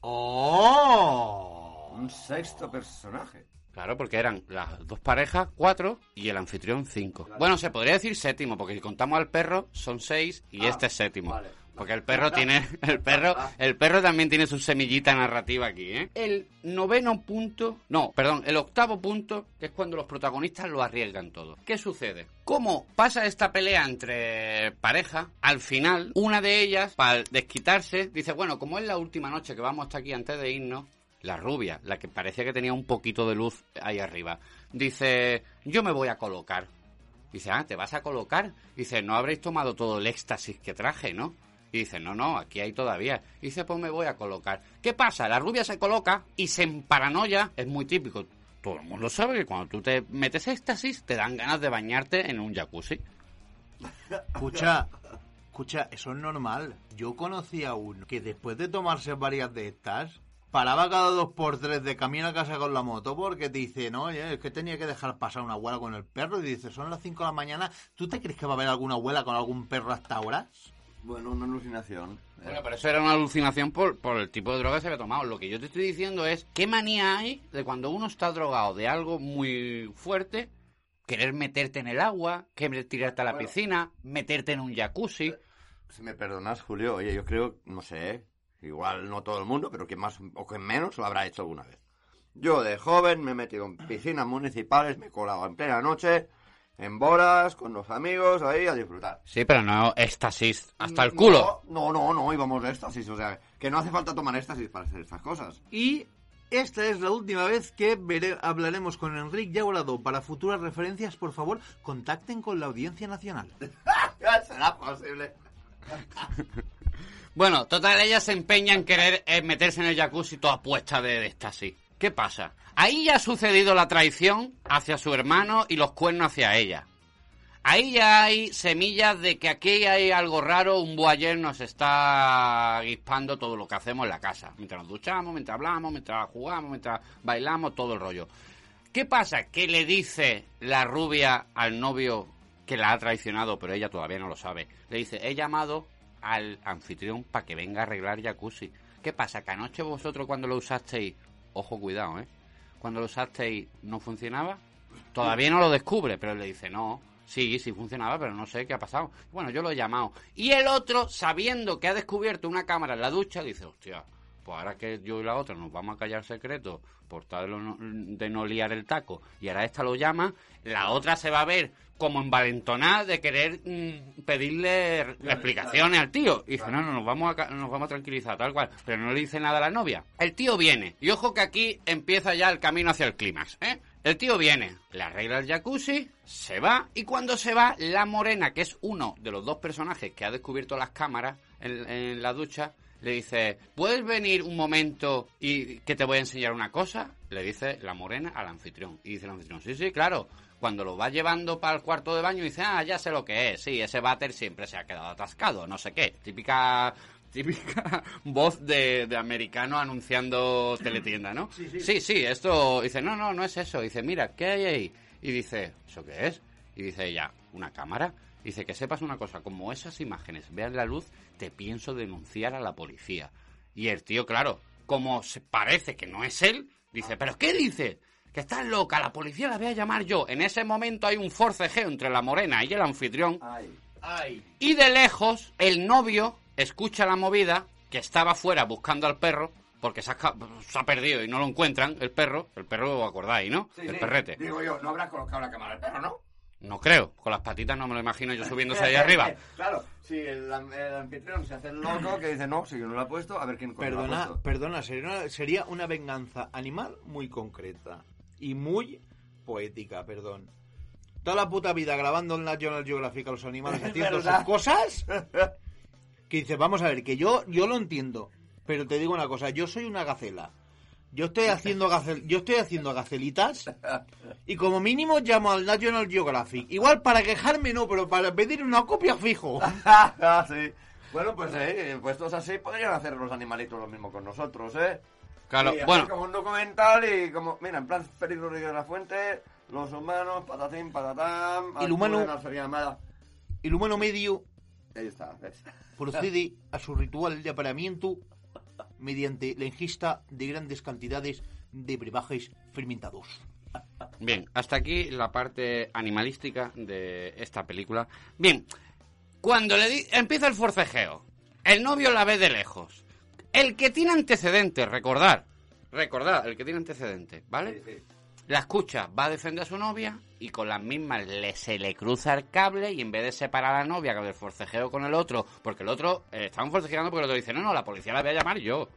¡Oh! Un sexto personaje. Claro, porque eran las dos parejas, cuatro, y el anfitrión, cinco. Bueno, se podría decir séptimo, porque si contamos al perro, son seis, y Ah, este es séptimo. vale. Porque el perro tiene, el perro, el perro también tiene su semillita narrativa aquí, ¿eh? El noveno punto, no, perdón, el octavo punto, que es cuando los protagonistas lo arriesgan todo. ¿Qué sucede? ¿Cómo pasa esta pelea entre pareja? Al final, una de ellas, para desquitarse, dice, bueno, como es la última noche que vamos hasta aquí antes de irnos, la rubia, la que parecía que tenía un poquito de luz ahí arriba, dice, yo me voy a colocar. Dice, ah, ¿te vas a colocar? Dice, no habréis tomado todo el éxtasis que traje, ¿no? Y dice, no, no, aquí hay todavía. Y dice, pues me voy a colocar. ¿Qué pasa? La rubia se coloca y se emparanoia. Es muy típico. Todo el mundo sabe que cuando tú te metes éxtasis, te dan ganas de bañarte en un jacuzzi. Escucha, escucha, eso es normal. Yo conocí a uno que después de tomarse varias de estas, paraba cada dos por tres de camino a casa con la moto porque dice, no, es que tenía que dejar pasar una abuela con el perro. Y dice, son las 5 de la mañana, ¿tú te crees que va a haber alguna abuela con algún perro hasta ahora? Bueno, una alucinación. Eh, Bueno, pero eso era una alucinación por, por el tipo de droga que se había tomado. Lo que yo te estoy diciendo es, ¿qué manía hay de cuando uno está drogado de algo muy fuerte, querer meterte en el agua, querer tirarte a la Bueno. piscina, meterte en un jacuzzi? Si me perdonas, Julio, oye, yo creo, no sé, igual no todo el mundo, pero que más o que menos lo habrá hecho alguna vez. Yo de joven me he metido en piscinas municipales, me he colado en plena noche, en bolas, con los amigos, ahí a disfrutar. Sí, pero no éxtasis hasta el culo. No, no, no, íbamos de éxtasis, o sea, que no hace falta tomar éxtasis para hacer estas cosas. Y esta es la última vez que hablaremos con Enrique Yaurado. Para futuras referencias, por favor, contacten con la Audiencia Nacional. ¿Será posible? Bueno, total, ella se empeña en querer eh, meterse en el jacuzzi toda puesta de, de éxtasis. ¿Qué pasa? Ahí ya ha sucedido la traición hacia su hermano y los cuernos hacia ella. Ahí ya hay semillas de que aquí hay algo raro, un boyer nos está guispando todo lo que hacemos en la casa. Mientras nos duchamos, mientras hablamos, mientras jugamos, mientras bailamos, todo el rollo. ¿Qué pasa? Que le dice la rubia al novio que la ha traicionado, pero ella todavía no lo sabe. Le dice, he llamado al anfitrión para que venga a arreglar jacuzzi. ¿Qué pasa? Que anoche vosotros cuando lo usasteis, ojo cuidado, ¿eh? Cuando lo usasteis no funcionaba. Todavía no lo descubre, pero él le dice, no, sí, sí funcionaba, pero no sé qué ha pasado. Bueno, yo lo he llamado. Y el otro, sabiendo que ha descubierto una cámara en la ducha, dice, hostia, pues ahora que yo y la otra nos vamos a callar secretos por tal de no, de no liar el taco, y ahora esta lo llama, la otra se va a ver como envalentonada de querer mm, pedirle explicaciones al tío. Y dice, no, no, nos vamos, a, nos vamos a tranquilizar, tal cual. Pero no le dice nada a la novia. El tío viene. Y ojo que aquí empieza ya el camino hacia el clímax, ¿eh? El tío viene, le arregla el jacuzzi, se va y cuando se va, la morena, que es uno de los dos personajes que ha descubierto las cámaras en, en la ducha, le dice, ¿puedes venir un momento y que te voy a enseñar una cosa? Le dice la morena al anfitrión. Y dice el anfitrión, sí, sí, claro. Cuando lo va llevando para el cuarto de baño, dice, ah, ya sé lo que es. Sí, ese váter siempre se ha quedado atascado, no sé qué. Típica típica voz de, de americano anunciando teletienda, ¿no? Sí, sí, esto... Dice, no, no, no es eso. Dice, mira, ¿qué hay ahí? Y dice, ¿eso qué es? Y dice ella, ¿una cámara? Dice, que sepas una cosa, como esas imágenes vean la luz, te pienso denunciar a la policía. Y el tío, claro, como se parece que no es él, dice, ¿pero qué dices? Que estás loca, la policía la voy a llamar yo. En ese momento hay un forcejeo entre la morena y el anfitrión. Ay. Ay. Y de lejos, el novio escucha la movida, que estaba fuera buscando al perro, porque se ha, ca- se ha perdido y no lo encuentran, el perro. El perro, ¿os acordáis, no? Sí, el sí. perrete. Digo yo, no habrás colocado la cámara al perro, ¿no? No creo. Con las patitas no me lo imagino yo subiéndose ahí arriba. Claro, si el, el anfitrión se hace el loco que dice, no, si yo no lo he puesto, a ver quién coño lo ha Perdona, puesto. perdona, sería una, sería una venganza animal muy concreta y muy poética, perdón. Toda la puta vida grabando en National Geographic a los animales Es haciendo sus cosas. Que dices, vamos a ver, que yo, yo lo entiendo, pero te digo una cosa, yo soy una gacela. Yo estoy haciendo gacel, yo estoy haciendo gacelitas y como mínimo llamo al National Geographic. Igual para quejarme no, pero para pedir una copia fijo. Ah, sí. Bueno, pues eh, puestos así podrían hacer los animalitos lo mismo con nosotros, ¿eh? Claro, Y bueno, como un documental y como, mira, en plan Félix Rodríguez de la Fuente, los humanos, patatín, patatán, El humano-. El humano medio Ahí está, ¿ves? procede a su ritual de apareamiento mediante la ingesta de grandes cantidades de brebajes fermentados. bien, hasta aquí la parte animalística de esta película. Bien, cuando le di- empieza el forcejeo, el novio la ve de lejos. El que tiene antecedentes, recordar, recordar, el que tiene antecedentes, ¿vale? Sí, sí. La escucha, va a defender a su novia y con las mismas le, se le cruza el cable y en vez de separar a la novia con el forcejeo con el otro, porque el otro eh, estaban forcejeando porque el otro dice, no, no, la policía la voy a llamar yo,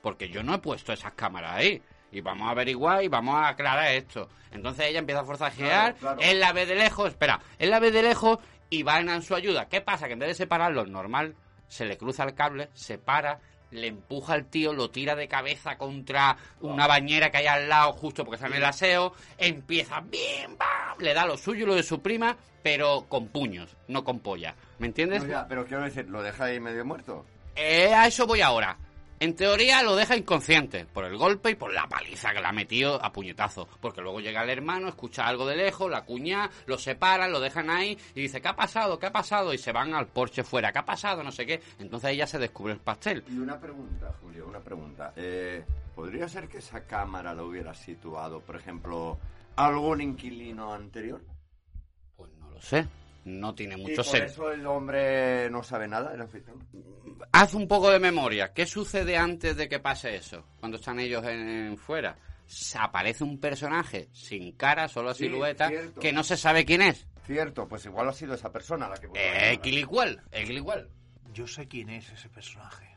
porque yo no he puesto esas cámaras ahí. Y vamos a averiguar y vamos a aclarar esto. Entonces ella empieza a Claro, claro. él la ve de lejos, espera, él la ve de lejos y van en su ayuda. ¿Qué pasa? Que en vez de separarlos normal, se le cruza el cable, se para, le empuja al tío, lo tira de cabeza contra una bañera que hay al lado justo porque está en el aseo, empieza bien, bam, le da lo suyo y lo de su prima, pero con puños, no con polla. ¿Me entiendes? No, ya, pero quiero decir, ¿lo deja ahí medio muerto? Eh, a eso voy ahora. En teoría lo deja inconsciente por el golpe y por la paliza que le ha metido a puñetazo. Porque luego llega el hermano, escucha algo de lejos, la cuña, lo separan, lo dejan ahí y dice, ¿qué ha pasado? ¿Qué ha pasado? Y se van al porche fuera, ¿qué ha pasado? No sé qué. Entonces ella se descubre el pastel. Y una pregunta, Julio, una pregunta. Eh, ¿Podría ser que esa cámara la hubiera situado, por ejemplo, algún inquilino anterior? Pues no lo sé. No tiene y mucho por sentido. eso el hombre no sabe nada, el anfitrión. Haz un poco de memoria. ¿Qué sucede antes de que pase eso? Cuando están ellos en, en fuera. Se aparece un personaje sin cara, solo Sí, silueta, cierto. que no se sabe quién es. Cierto, pues igual ha sido esa persona la que... Eh, cámara. Equiligual, Equiligual. Yo sé quién es ese personaje.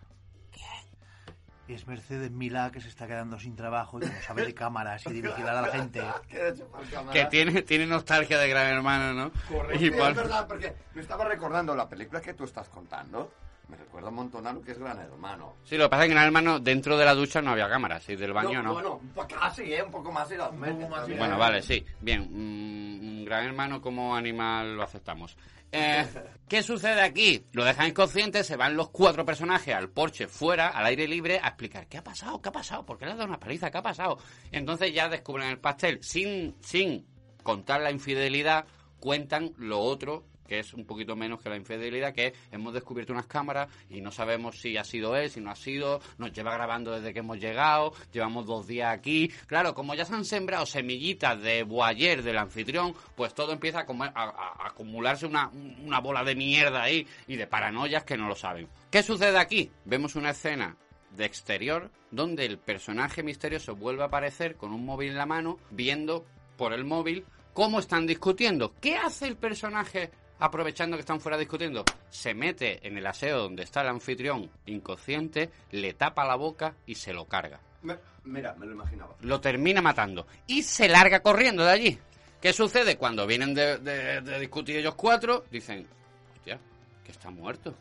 Es Mercedes Milá que se está quedando sin trabajo y como sabe de cámaras y de vigilar a la gente. Que tiene, tiene nostalgia de Gran Hermano, ¿no? Correcto, Y es por- verdad, porque me estaba recordando la película que tú estás contando. Me recuerda un montón a lo que es Gran Hermano. Sí, lo que pasa es que Gran Hermano dentro de la ducha no había cámaras y del baño no. Bueno, un poco casi, ¿eh? Un poco más y las metes. Bueno, vale, sí. Bien, mm, Gran Hermano como animal lo aceptamos. Eh, ¿Qué sucede aquí? Lo dejan inconsciente, se van los cuatro personajes al porche fuera, al aire libre, a explicar qué ha pasado, qué ha pasado, por qué le ha dado una paliza, qué ha pasado. Entonces ya descubren el pastel sin, sin contar la infidelidad, cuentan lo otro que es un poquito menos que la infidelidad, que hemos descubierto unas cámaras y no sabemos si ha sido él, si no ha sido, nos lleva grabando desde que hemos llegado, llevamos dos días aquí. Claro, como ya se han sembrado semillitas de boyer del anfitrión, pues todo empieza a acumularse una, una bola de mierda ahí y de paranoias que no lo saben. ¿Qué sucede aquí? Vemos una escena de exterior donde el personaje misterioso vuelve a aparecer con un móvil en la mano viendo por el móvil cómo están discutiendo. ¿Qué hace el personaje aprovechando que están fuera discutiendo? Se mete en el aseo donde está el anfitrión inconsciente, le tapa la boca y se lo carga. Me, Mira, me lo imaginaba. Lo termina matando. Y se larga corriendo de allí. ¿Qué sucede? Cuando vienen de, de- de discutir ellos cuatro, dicen, hostia, que está muerto.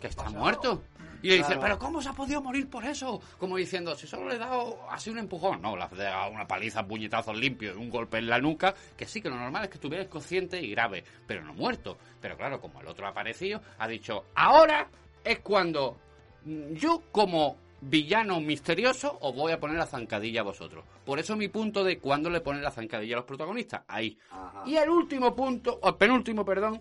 Que está muerto. Y le dice, Claro. pero ¿cómo se ha podido morir por eso? Como diciendo, si solo le he dado así un empujón. No, le has dado una paliza, puñetazos limpios y un golpe en la nuca. Que sí, que lo normal es que estuviera consciente y grave, pero no muerto. Pero claro, como el otro ha aparecido, ha dicho, ahora es cuando yo como villano misterioso os voy a poner la zancadilla a vosotros. Por eso mi punto de cuándo le ponen la zancadilla a los protagonistas. Ahí. Ajá. Y el último punto, o el penúltimo, perdón,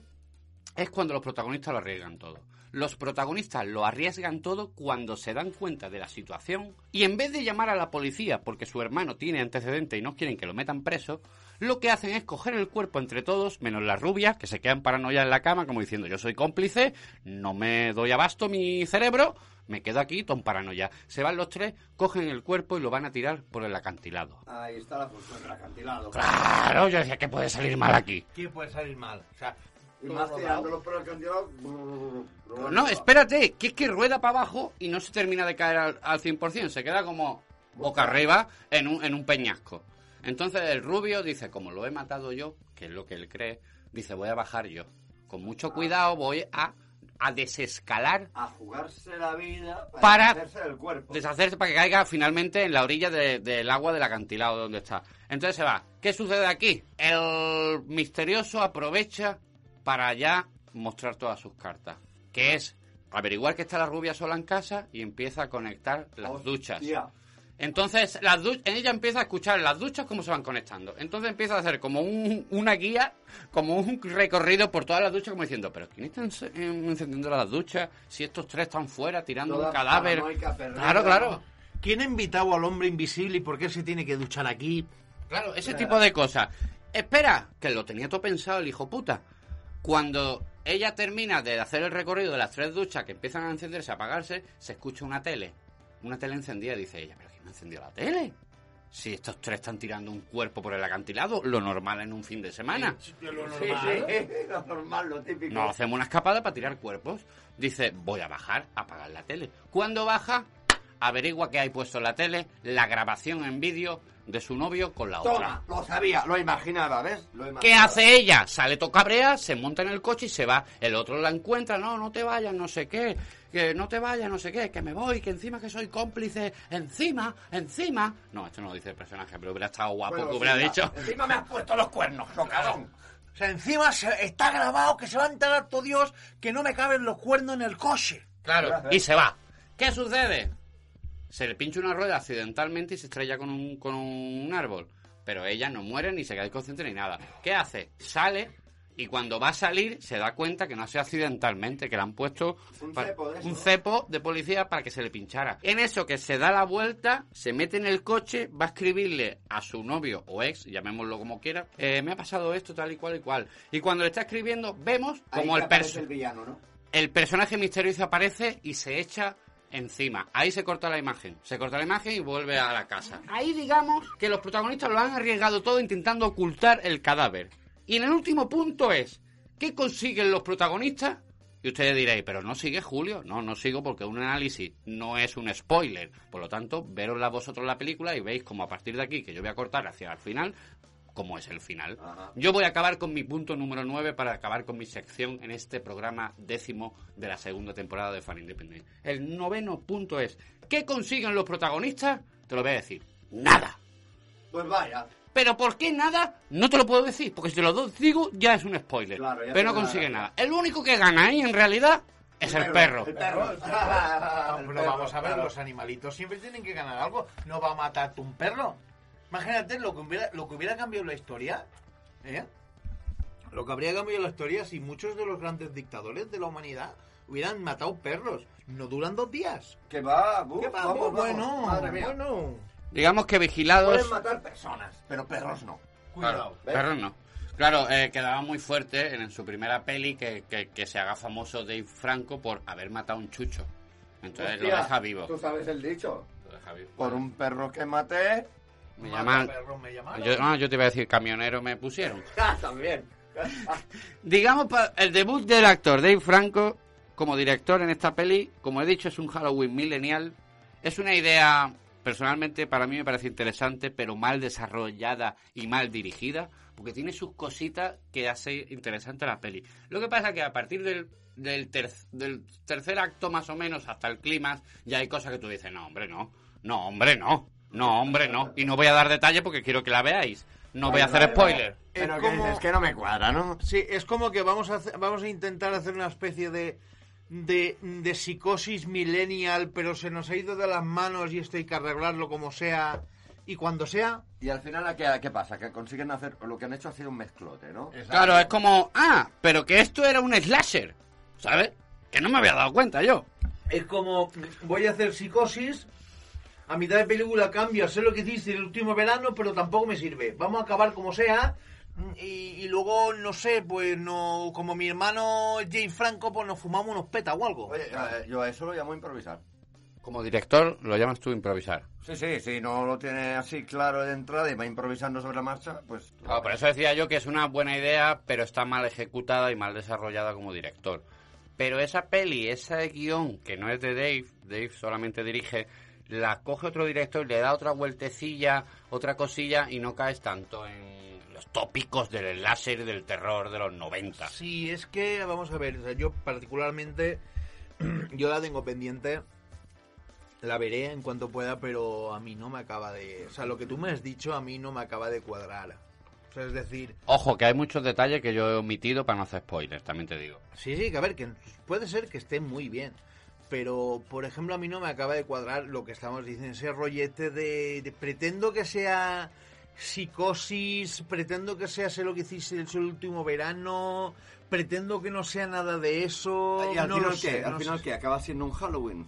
es cuando los protagonistas lo arriesgan todo. Los protagonistas lo arriesgan todo cuando se dan cuenta de la situación y en vez de llamar a la policía porque su hermano tiene antecedentes y no quieren que lo metan preso, lo que hacen es coger el cuerpo entre todos, menos la rubia, que se quedan paranoia en la cama como diciendo yo soy cómplice, no me doy abasto mi cerebro, me quedo aquí, ton paranoia. Se van los tres, cogen el cuerpo y lo van a tirar por el acantilado. Ahí está la función del acantilado. Claro, yo decía que puede salir mal aquí. ¿Qué puede salir mal? O sea, Y más tirándolos por el brrr, No, espérate, que es que rueda para abajo y no se termina de caer al, al 100%, se queda como boca arriba en un, en un peñasco. Entonces el rubio dice, como lo he matado yo, que es lo que él cree, dice, voy a bajar yo. Con mucho cuidado voy a, a desescalar, A jugarse la vida para, Para- hacerse del cuerpo. deshacerse para que caiga finalmente en la orilla de- del agua del acantilado donde está. Entonces se va. ¿Qué sucede aquí? El misterioso aprovecha para ya mostrar todas sus cartas. Que es averiguar que está la rubia sola en casa y empieza a conectar las duchas. Hostia. Entonces, las du- ella empieza a escuchar las duchas cómo se van conectando. Entonces empieza a hacer como un- una guía, como un recorrido por todas las duchas, como diciendo, pero ¿quién está ence- encendiendo las duchas? Si estos tres están fuera tirando Toda un cadáver. Claro, claro. ¿quién ha invitado al hombre invisible y por qué se tiene que duchar aquí? Claro, ese tipo de cosas. Espera, que lo tenía todo pensado el hijo puta. Cuando ella termina de hacer el recorrido de las tres duchas que empiezan a encenderse, a apagarse, se escucha una tele. Una tele encendida dice ella, ¿pero quién ha encendido la tele? Si estos tres están tirando un cuerpo por el acantilado, lo normal en un fin de semana. Sí, sí, lo normal, lo típico. Nos hacemos una escapada para tirar cuerpos. Dice, voy a bajar a apagar la tele. Cuando baja, averigua que hay puesto en la tele la grabación en vídeo de su novio con la otra. Toma, lo sabía, lo imaginaba, ¿ves? Lo imaginaba. ¿Qué hace ella? Sale tocabrea, se monta en el coche y se va. El otro la encuentra, no, no te vayas, no sé qué, que no te vayas, no sé qué, que me voy, que encima que soy cómplice, encima, encima. No, esto no lo dice el personaje, pero hubiera estado guapo Bueno, que hubiera dicho. Encima me has puesto los cuernos, socavón. O sea, encima se- está grabado que se va a enterar todo Dios que no me caben los cuernos en el coche. Claro, y se va. ¿Qué sucede? Se le pincha una rueda accidentalmente y se estrella con un, con un árbol. Pero ella no muere ni se queda inconsciente ni nada. ¿Qué hace? Sale y cuando va a salir se da cuenta que no ha sido accidentalmente, que le han puesto Un cepo de eso. un cepo de policía para que se le pinchara. En eso que se da la vuelta, se mete en el coche, va a escribirle a su novio o ex, llamémoslo como quiera, eh, me ha pasado esto tal y cual y cual. Y cuando le está escribiendo, vemos como el aparece personaje el villano, ¿no? el personaje misterioso aparece y se echa encima. Ahí se corta la imagen. Se corta la imagen y vuelve a la casa. Ahí digamos que los protagonistas lo han arriesgado todo intentando ocultar el cadáver. Y en el último punto es, ¿qué consiguen los protagonistas? Y ustedes diréis, pero no sigue Julio. No, no sigo porque un análisis no es un spoiler. Por lo tanto, verosla vosotros la película y veis como a partir de aquí, que yo voy a cortar hacia el final, cómo es el final. Ajá. Yo voy a acabar con mi punto número 9 para acabar con mi sección en este programa décimo de la segunda temporada de Fan Independent. El noveno punto es, ¿qué consiguen los protagonistas? Te lo voy a decir, nada. Pues vaya. Pero ¿por qué nada? No te lo puedo decir, porque si te lo digo ya es un spoiler. Claro, pero no consigue nada. El único que gana ahí en realidad es el perro. El perro. No, pero vamos a ver, claro. los animalitos siempre tienen que ganar algo. No va a matarte un perro. Imagínate lo que hubiera, lo que hubiera cambiado la historia. ¿eh? Lo que habría cambiado la historia si muchos de los grandes dictadores de la humanidad hubieran matado perros. No duran dos días. Que va, buf, ¿Qué pasa? vamos, vamos. bueno, Madre mía. bueno. Digamos que vigilados... Pueden matar personas, pero perros no. Claro, ¿ves? perros no. Claro, eh, quedaba muy fuerte en, su primera peli que, que- que se haga famoso Dave Franco por haber matado a un chucho. Entonces lo Hostia, deja vivo. Tú sabes el dicho. Lo deja vivo. Por un perro que maté. Me llaman... me llamaron. Yo, no, yo te iba a decir camionero me pusieron. Ah, también. Digamos, el debut del actor Dave Franco como director en esta peli, como he dicho, es un Halloween millennial. Es una idea personalmente para mí me parece interesante, pero mal desarrollada y mal dirigida, porque tiene sus cositas que hace interesante la peli. Lo que pasa que a partir del, del, ter- del tercer acto más o menos hasta el clímax, ya hay cosas que tú dices, no, hombre, no, no, hombre, no, no, hombre, no. Y no voy a dar detalle porque quiero que la veáis. No voy a hacer spoiler. Pero Es que como- dices que no me cuadra, ¿no? Sí, es como que vamos a, hacer- vamos a intentar hacer una especie de, de, de psicosis millennial, pero se nos ha ido de las manos y esto hay que arreglarlo como sea y cuando sea. Y al final, ¿qué, qué pasa? Que consiguen hacer, lo que han hecho ha sido un mezclote, ¿no? Claro, es como, ah, pero que esto era un slasher, ¿sabes? Que no me había dado cuenta yo. Es como, voy a hacer psicosis, a mitad de película cambio, sé lo que hiciste el último verano, pero tampoco me sirve. Vamos a acabar como sea. Y, y luego, no sé, pues no como mi hermano Jay Franco, pues nos fumamos unos petas o algo. Oye, eh, yo a eso lo llamo improvisar. Como director lo llamas tú improvisar. Sí, sí, sí, no lo tiene así claro de entrada y va improvisando sobre la marcha, pues... Claro, por eso decía yo que es una buena idea, pero está mal ejecutada y mal desarrollada como director. Pero esa peli, ese guion, que no es de Dave, Dave solamente dirige, la coge otro director y le da otra vueltecilla, otra cosilla y no caes tanto en los tópicos del láser del terror de los 90. Sí, es que, vamos a ver, o sea, yo particularmente, yo la tengo pendiente, la veré en cuanto pueda, pero a mí no me acaba de... O sea, lo que tú me has dicho a mí no me acaba de cuadrar. O sea, es decir, Ojo, que hay muchos detalles que yo he omitido para no hacer spoilers, también te digo. sí, sí, que a ver, que puede ser que esté muy bien. Pero, por ejemplo, a mí no me acaba de cuadrar lo que estamos diciendo, ese rollete de, de pretendo que sea psicosis, pretendo que sea sé lo que hiciste el último verano, pretendo que no sea nada de eso. ¿Y al no final lo sé, qué? ¿Al no final sé. ¿Acaba siendo un Halloween?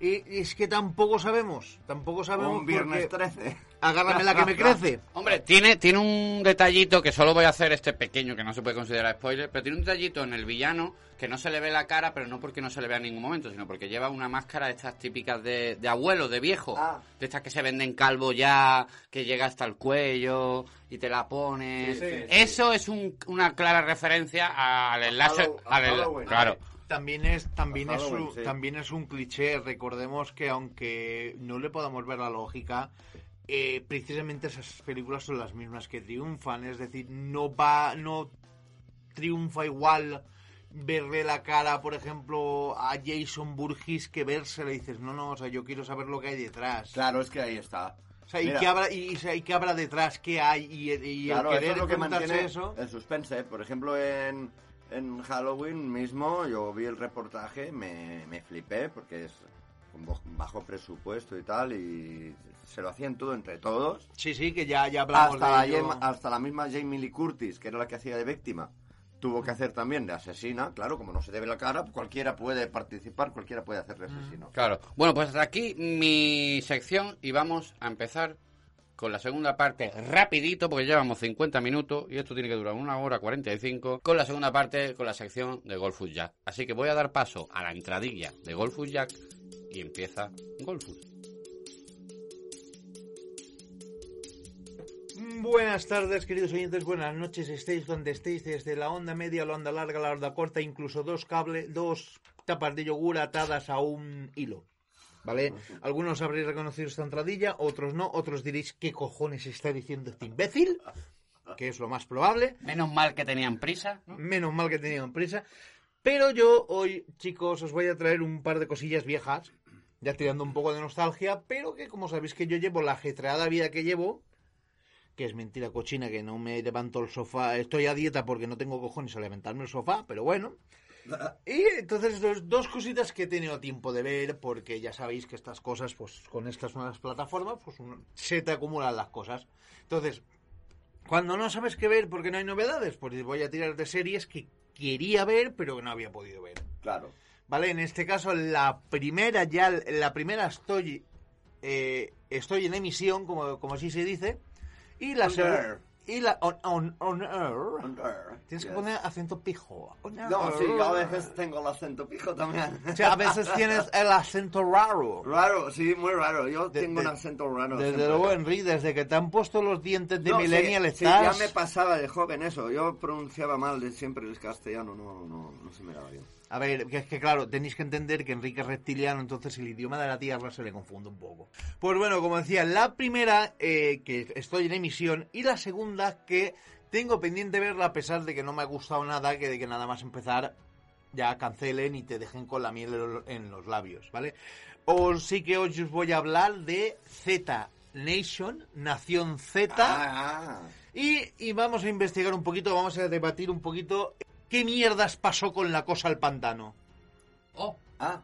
Y es que tampoco sabemos, tampoco ¿O sabemos un viernes porque- 13? Agárrame la que me crece. Hombre, tiene, tiene un detallito que solo voy a hacer este pequeño, que no se puede considerar spoiler, pero tiene un detallito en el villano que no se le ve la cara, pero no porque no se le vea en ningún momento, sino porque lleva una máscara de estas típicas de, de abuelo, de viejo. Ah. De estas que se venden calvo ya, que llega hasta el cuello y te la pones. Sí, sí, sí. Eso es un- una clara referencia al enlace. A al claro. También es también es un, sí. también es un cliché. Recordemos que aunque no le podamos ver la lógica, eh, precisamente esas películas son las mismas que triunfan. Es decir, no va, no triunfa igual verle la cara, por ejemplo, a Jason Burgess que verse le dices, no, no, o sea, yo quiero saber lo que hay detrás. Claro, es que ahí está. O sea, ¿y qué habrá, y, y- qué habrá detrás? ¿Qué hay? Y, y Claro, el eso querer es lo que mantiene eso... el suspense. Por ejemplo, en, en Halloween mismo yo vi el reportaje, me, me flipé porque es bajo presupuesto y tal, y se lo hacían todo entre todos. Sí, sí, que ya, ya hablamos Hasta la, de ello. Jem- hasta la misma Jamie Lee Curtis, que era la que hacía de víctima, tuvo que hacer también de asesina. Claro, como no se debe la cara, cualquiera puede participar, cualquiera puede hacer de asesino. Claro. Bueno, pues hasta aquí mi sección y vamos a empezar con la segunda parte rapidito porque llevamos 50 minutos y esto tiene que durar una hora 45 con la segunda parte con la sección de Golfus Jack. Así que voy a dar paso a la entradilla de Golfus Jack y empieza Golfus. Buenas tardes, queridos oyentes, buenas noches, estéis donde estéis, desde la onda media, la onda larga, la onda corta, incluso dos cables, dos tapas de yogur atadas a un hilo. ¿Vale? Algunos habréis reconocido esta entradilla, otros no, otros diréis qué cojones está diciendo este imbécil, que es lo más probable. Menos mal que tenían prisa. ¿no? Menos mal que tenían prisa. Pero yo hoy, chicos, os voy a traer un par de cosillas viejas, ya tirando un poco de nostalgia, pero que como sabéis que yo llevo la ajetreada vida que llevo, que es mentira cochina, que no me levanto el sofá, estoy a dieta porque no tengo cojones a levantarme el sofá, pero bueno. Y entonces dos, dos cositas que he tenido tiempo de ver, porque ya sabéis que estas cosas, pues con estas nuevas plataformas, pues se te acumulan las cosas. Entonces, cuando no sabes qué ver porque no hay novedades, pues voy a tirar de series que quería ver, pero que no había podido ver. Claro. Vale, en este caso la primera ya, la primera estoy, eh, estoy en emisión, como, como así se dice, y la, Under. segu- y la on, on, on air. Tienes que Yes. poner acento pijo. On No, air. sí, yo a veces tengo el acento pijo también. O sea, a veces tienes el acento raro. Raro, sí, muy raro. Yo De- tengo de- un acento raro. Desde luego, Enrique, desde que te han puesto los dientes de No, millennial sí, sí, estás... ya me pasaba de joven eso. Yo pronunciaba mal de siempre el castellano, no, no, no se me daba bien. A ver, que es que claro, tenéis que entender que Enrique es reptiliano, entonces el idioma de la tierra se le confunde un poco. Pues bueno, como decía, la primera eh, que estoy en emisión y la segunda que tengo pendiente verla a pesar de que no me ha gustado nada, que de que nada más empezar ya cancelen y te dejen con la miel en lo- en los labios, ¿vale? Os sí que hoy os voy a hablar de Z Nation, Nación Z. Ah, Y, y vamos a investigar un poquito, vamos a debatir un poquito qué mierdas pasó con la cosa al pantano. Oh, ah,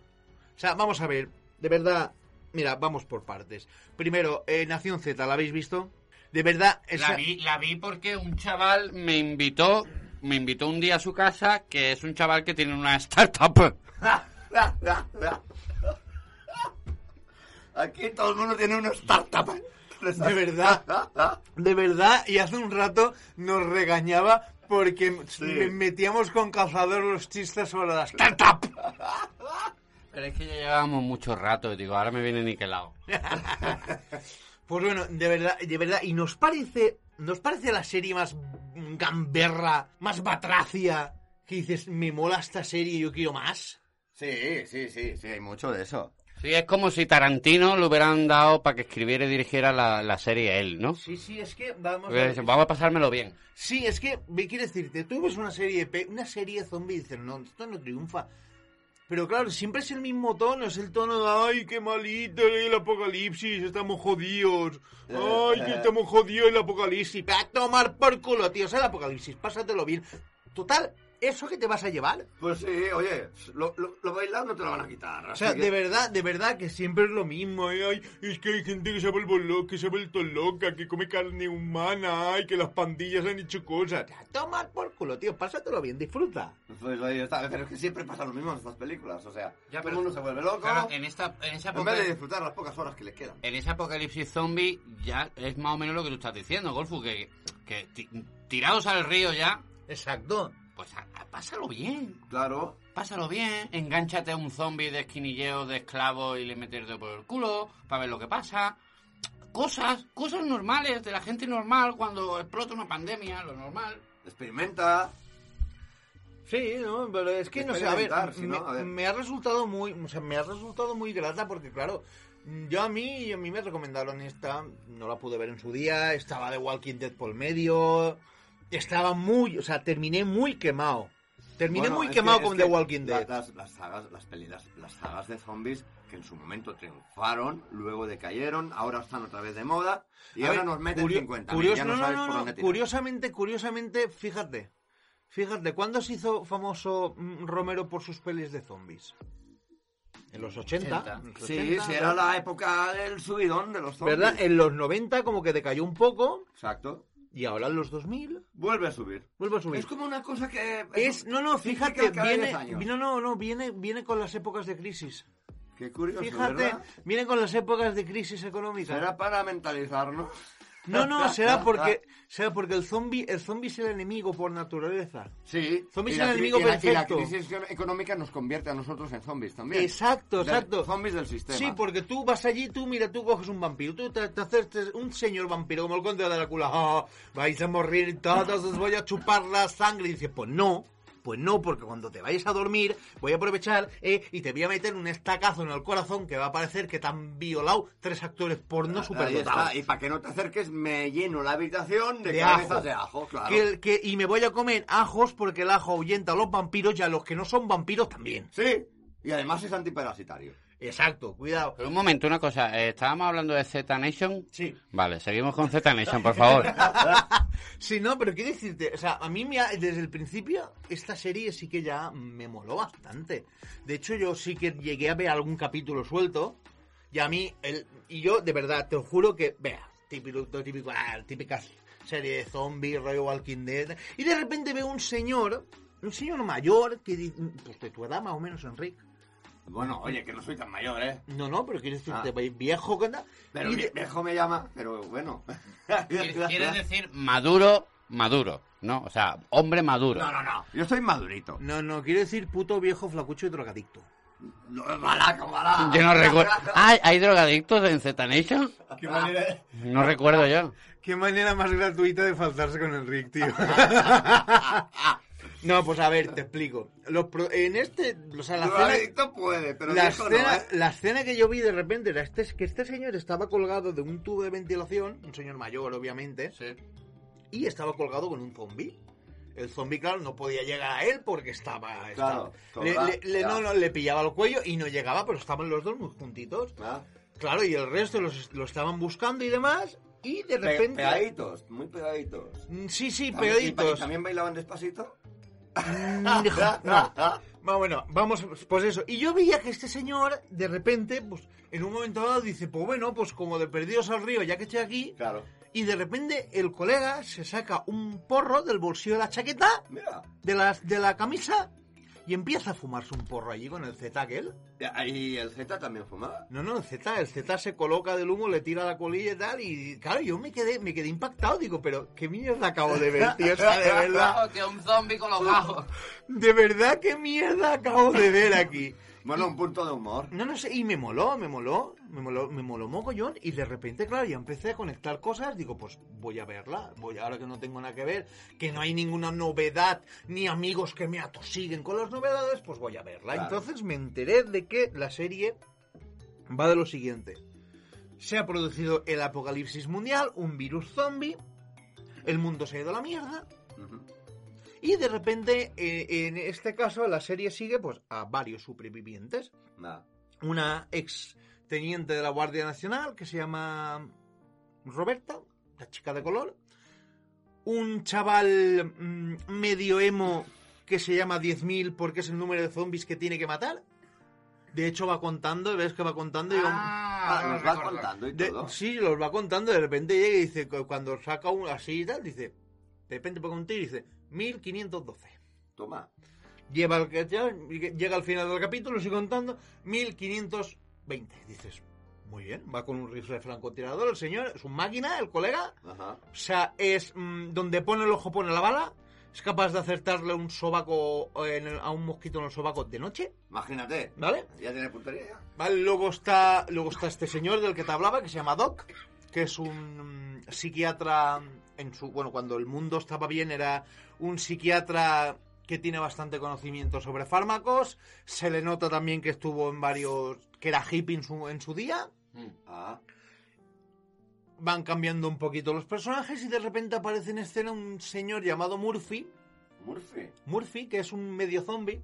O sea, vamos a ver, de verdad, mira, vamos por partes. Primero, eh, Nación Z, ¿la habéis visto? De verdad, esa... la vi, la vi porque un chaval me invitó, me invitó un día a su casa, que es un chaval que tiene una startup. Aquí todo el mundo tiene una startup. De verdad, de verdad, y hace un rato nos regañaba porque Sí. me- metíamos con calzador los chistes sobre la startup. Pero es que ya llevábamos mucho rato, digo, ahora me viene niquelado. Pues bueno, de verdad, de verdad, y nos parece, nos parece la serie más gamberra, más batracia, que dices, me mola esta serie, yo quiero más. Sí, sí, sí, sí, hay mucho de eso. Sí, es como si Tarantino le hubieran dado para que escribiera y dirigiera la, la serie él, ¿no? Sí, sí, es que vamos Hubiera dicho, Vamos a pasármelo bien. Sí, es que, me quiero decirte, tú ves una serie una serie de zombies y dices, no, esto no triunfa. Pero claro, siempre es el mismo tono, es el tono de, ay, qué malito el apocalipsis, estamos jodidos. Ay, que estamos jodidos el apocalipsis. A tomar por culo, tío, es el apocalipsis, pásatelo bien. Total, ¿eso que te vas a llevar? Pues sí, oye, lo, lo, lo bailado no te lo van a quitar. O sea, de verdad, de verdad que siempre es lo mismo. Ay, ay, es que hay gente que se ha vuelto loca, que se ha vuelto loca, que come carne humana, ay, que las pandillas han hecho cosas. A tomar por culo, tío, pásatelo bien, disfruta. Pues ahí está, pero es que siempre pasa lo mismo en estas películas, o sea, Ya, todo pero- el mundo se vuelve loco Claro, en esta, en esa en vez de disfrutar las pocas horas que le quedan. en ese apocalipsis zombie ya es más o menos lo que tú estás diciendo, Golfu, que, que ti- tirados al río ya, Exacto. Pues a- a- pásalo bien. Claro, Pásalo bien, engánchate a un zombie de esquinilleo de esclavo y le metes dedo por el culo para ver lo que pasa. Cosas, cosas normales de la gente normal cuando explota una pandemia, lo normal. experimenta. Sí, no, pero es que no sé, a ver, Experimentar, si me, no, a ver. me ha resultado muy, o sea, me ha resultado muy grata porque claro, yo a mí, a mí me recomendaron esta, no la pude ver en su día, estaba de Walking Dead por medio, estaba muy, o sea, terminé muy quemado. Terminé Bueno, muy quemado que- con The que Walking Dead. Las, las sagas, las peleas, las sagas de zombies que en su momento triunfaron, luego decayeron, ahora están otra vez de moda y A ahora ver, nos meten curio- 50 curioso- ya no, no, sabes no, por no, dónde tirar. Curiosamente, curiosamente, fíjate. Fíjate, ¿cuándo se hizo famoso mm, Romero por sus pelis de zombies? En los 80. 80. en los Sí, 80, sí, era la época del subidón de los zombies. ¿Verdad? En los 90 como que decayó un poco Exacto. Y ahora en los 2000 Vuelve a subir. vuelve a subir. Es como una cosa que... Es, no, no, fíjate, viene, años. no, no, no, viene, viene con las épocas de crisis. Qué curioso, Fíjate, ¿verdad? viene con las épocas de crisis económica. Será para mentalizarnos. No, no, será porque, será porque el zombie, el zombie es el enemigo por naturaleza. Sí. Zombies y es el enemigo y la- Y la perfecto. crisis económica nos convierte a nosotros en zombies también. Exacto, exacto. Zombies del sistema. Sí, porque tú vas allí, tú, mira, tú coges un vampiro, tú te, te haces un señor vampiro como el conde de Drácula, "Ah, vais a morir todos, os voy a chupar la sangre. Y dices, pues no, pues no, porque cuando te vayas a dormir voy a aprovechar eh, y te voy a meter un estacazo en el corazón que va a parecer que te han violado tres actores porno Ahí superdotados. Y para que no te acerques, me lleno la habitación de, De cabezas ajo. de ajo, claro. Que- que- y me voy a comer ajos porque el ajo ahuyenta a los vampiros y a los que no son vampiros también. Sí. Y además es antiparasitario. Exacto, cuidado. Pero un momento, una cosa, eh, estábamos hablando de Z Nation. Sí. Vale, seguimos con Z Nation, por favor. Sí, no, pero quiero decirte, o sea, a mí me ha- desde el principio esta serie sí que ya me moló bastante. De hecho, yo sí que llegué a ver algún capítulo suelto y a mí, el, y yo de verdad, te lo juro que, vea, típico, típico, ah, típica serie de zombies, rollo Walking Dead, y de repente veo un señor, un señor mayor que, pues de tu edad más o menos, Enrique, Bueno, oye, que no soy tan mayor, ¿eh? No, no, pero quiere decir Ah. te veis viejo, que Pero viejo me llama, pero bueno. Quieres decir maduro, maduro, ¿no? O sea, hombre maduro. No, no, no. Yo soy madurito. No, no, quiere decir puto viejo flacucho y drogadicto. No, Ojalá, ojalá. Yo no recuerdo. Ah, ¿hay drogadictos en Z Nation? ¿Qué manera, No recuerdo yo. qué manera más gratuita de faltarse con el Rick, tío. no, pues a ver, te explico. Los pro- en este, o sea, la escena, Drogadicto puede, pero la, viejo escena, no, ¿eh? la escena que yo vi de repente era este, que este señor estaba colgado de un tubo de ventilación, un señor mayor, obviamente, Sí. y estaba colgado con un zombie. El zombie, claro, no podía llegar a él porque estaba... Claro, estaba- le, colgado, le- le- ya. no, no, le pillaba el cuello y no llegaba, pero estaban los dos muy juntitos. Ah, Claro, y el resto los, lo estaban buscando y demás, y de pe- repente... pegaditos, muy pegaditos. Mm, Sí, sí, También- y- pegaditos. ¿Y también bailaban despacito? Mm, no. Va, Bueno, vamos, pues eso. Y yo veía que este señor, de repente, pues en un momento dado dice, pues bueno, pues como de perdidos al río, ya que estoy aquí, Claro. y de repente el colega se saca un porro del bolsillo de la chaqueta, Mira. de la, de la camisa, y empieza a fumarse un porro allí con el Z aquel. Y el Z también fumaba. No, no, el Z, el Z se coloca del humo, le tira la colilla y tal, y claro, yo me quedé, me quedé impactado, digo, pero qué mierda acabo de ver, tío, o sea, de verdad, que un zombie con los gajos. de verdad, qué mierda acabo de ver aquí. Bueno, un punto de humor. No, no sé, y me moló, me moló, me moló, me moló mogollón, y de repente, claro, ya empecé a conectar cosas, digo, pues voy a verla, voy ahora que no tengo nada que ver, que no hay ninguna novedad, ni amigos que me atosiguen con las novedades, pues voy a verla. Claro. Entonces me enteré de que la serie va de lo siguiente. Se ha producido el apocalipsis mundial, un virus zombie, el mundo se ha ido a la mierda. Y de repente, eh, en este caso, la serie sigue pues a varios supervivientes. Una ex teniente de la Guardia Nacional que se llama Roberta, la chica de color, un chaval mm, medio emo que se llama 10.000 porque es el número de zombies que tiene que matar. De hecho va contando, ves que va contando y va- Ah, nos va contando y de- todo. sí, los va contando, de repente llega y dice, cu- cuando saca un así y tal, dice, de repente pone un tiro y dice, 1512 Toma. lleva al llega al final del capítulo, sigue contando, 1520. Dices, muy bien, va con un rifle francotirador, el señor, es un máquina, el colega. Ajá. O sea, es mm, donde pone el ojo, pone la bala. Es capaz de acertarle un sobaco en el- a un mosquito en el sobaco de noche, Imagínate. ¿vale? ¿Ya tiene puntería ya? Vale, luego está, luego está este señor del que te hablaba, que se llama Doc, que es un mm, psiquiatra en su, bueno, cuando el mundo estaba bien era un psiquiatra que tiene bastante conocimiento sobre fármacos, se le nota también que estuvo en varios, que era hippie en su, en su día, Ah. van cambiando un poquito los personajes y de repente aparece en escena un señor llamado Murphy, Murphy. Murphy, que es un medio zombie.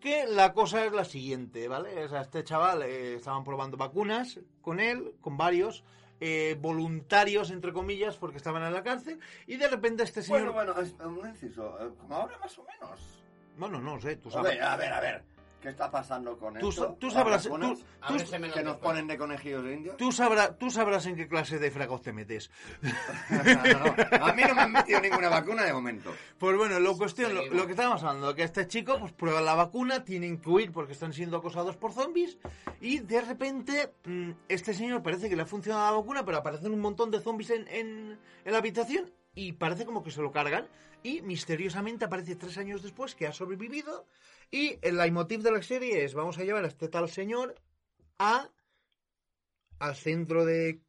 Que la cosa es la siguiente, ¿vale? O sea, este chaval eh, estaban probando vacunas con él, con varios eh, voluntarios, entre comillas, porque estaban en la cárcel. Y de repente este señor. Bueno, bueno, es un inciso. eh, Como ahora más o menos. Bueno, no sé, tú A sabes. ver, a ver, a ver. ¿Qué está pasando con Tú, esto? tú ¿Las sabrás, tú, tú- ¿Que nos toca. ponen de conejillos de tú sabrás, tú sabrás en qué clase de fregos te metes. No, no, A mí no me han metido ninguna vacuna de momento. Pues bueno, lo cuestión, lo, lo que estábamos hablando, que este chico pues prueba la vacuna, tienen que huir porque están siendo acosados por zombies y de repente mm, este señor parece que le ha funcionado la vacuna, pero aparecen un montón de zombies en, en- en la habitación y parece como que se lo cargan y misteriosamente aparece tres años después que ha sobrevivido y el leitmotiv de la serie es vamos a llevar a este tal señor a al centro de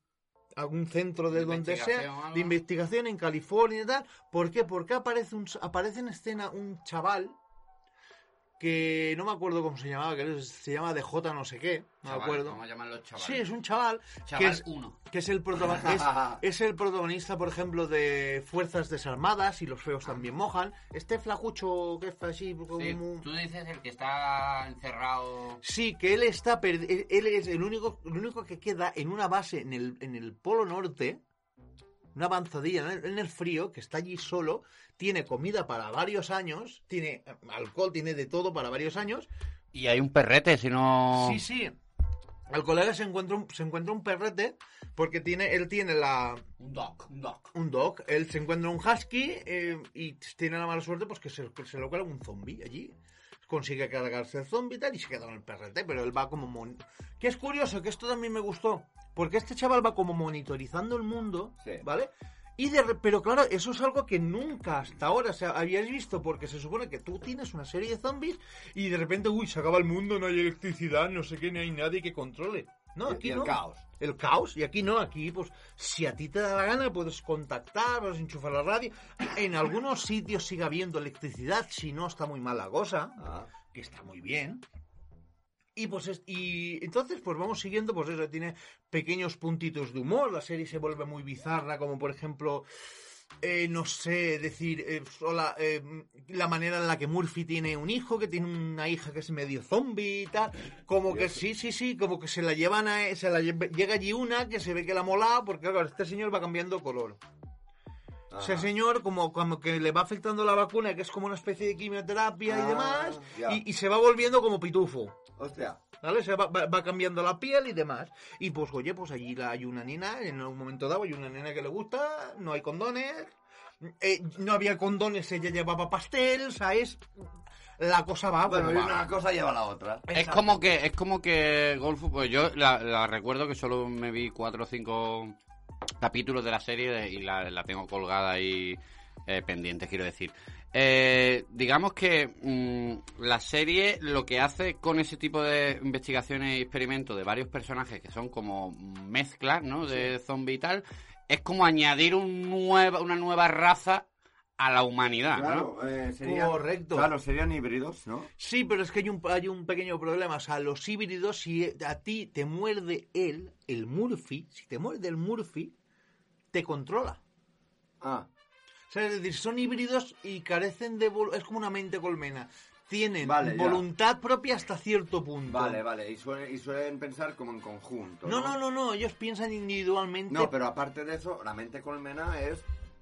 algún centro de De donde sea de investigación en California y tal. ¿Por qué? Porque aparece, un, aparece en escena un chaval que no me acuerdo cómo se llamaba, que se llama DJ no sé qué, no me acuerdo. Vamos a llamarlo chaval. Sí, es un chaval, que Chaval es, 1. que es el protagonista, es, es el protagonista, por ejemplo, de Fuerzas Desarmadas y Los Feos también mojan. Este flacucho que es así como... Sí, tú dices el que está encerrado. Sí, que él está él es el único, el único que queda en una base en el, en el Polo Norte, una avanzadilla en el, frío, que está allí solo, tiene comida para varios años, tiene eh, alcohol, tiene de todo para varios años. Y hay un perrete, si no. Sí, sí. Al colega se encuentra un, se encuentra un perrete porque tiene, él tiene la, Un dog, un dog. un dog, él se encuentra un husky eh, y tiene la mala suerte pues que se, se lo cuela un zombie allí. Consigue cargarse el zombie y tal, y se queda con el perrete, pero él va como... Mon... Que es curioso, que esto también me gustó, porque este chaval va como monitorizando el mundo, Sí. ¿vale? Y de, pero claro, eso es algo que nunca hasta ahora se habíais visto, porque se supone que tú tienes una serie de zombies y de repente, uy, se acaba el mundo, no hay electricidad, no sé qué, no hay nadie que controle. No, aquí y el no. caos. El caos, y aquí no, aquí pues si a ti te da la gana puedes contactar, puedes enchufar la radio. En algunos sitios sigue habiendo electricidad, si no está muy mal la cosa, Ah. que está muy bien. Y pues es- y entonces pues vamos siguiendo, pues eso tiene pequeños puntitos de humor, la serie se vuelve muy bizarra, como por ejemplo eh, no sé, decir, eh, sola, eh, la manera en la que Murphy tiene un hijo, que tiene una hija que es medio zombie y tal, como que sí, sí, sí, como que se la llevan a, se la lle- llega allí una que se ve que la mola, porque claro, este señor va cambiando color. Ese señor como, como que le va afectando la vacuna, que es como una especie de quimioterapia y Ah, demás, y, y se va volviendo como pitufo. Hostia. ¿Vale? Se va, va- va cambiando la piel y demás. Y pues, oye, pues allí la- hay una nena, en un momento dado hay una nena que le gusta, no hay condones, eh, no había condones, ella llevaba pastel, ¿sabes? La cosa va, Bueno, va. una cosa lleva a la otra. Es Exacto. como que es como que Golf, pues yo la, la recuerdo que solo me vi cuatro o cinco capítulos de la serie y la, la tengo colgada ahí eh, pendiente, quiero decir. Eh, digamos que mm, la serie lo que hace con ese tipo de investigaciones y experimentos de varios personajes que son como mezclas, ¿no? De zombie y tal, es como añadir un nueva, una nueva raza a la humanidad, ¿no? Claro, eh, serían, Correcto. Claro, serían híbridos, ¿no? Sí, pero es que hay un, hay un pequeño problema. O sea, los híbridos, si a ti te muerde él, el Murphy, si te muerde el Murphy, te controla. Ah, Es decir, son híbridos y carecen de... Es como una mente colmena. Tienen Vale, ya. voluntad propia hasta cierto punto. vale, vale. Y suelen, y suelen pensar como en conjunto. No, no, no, no, ellos piensan individualmente. No, pero aparte de eso, la mente colmena es...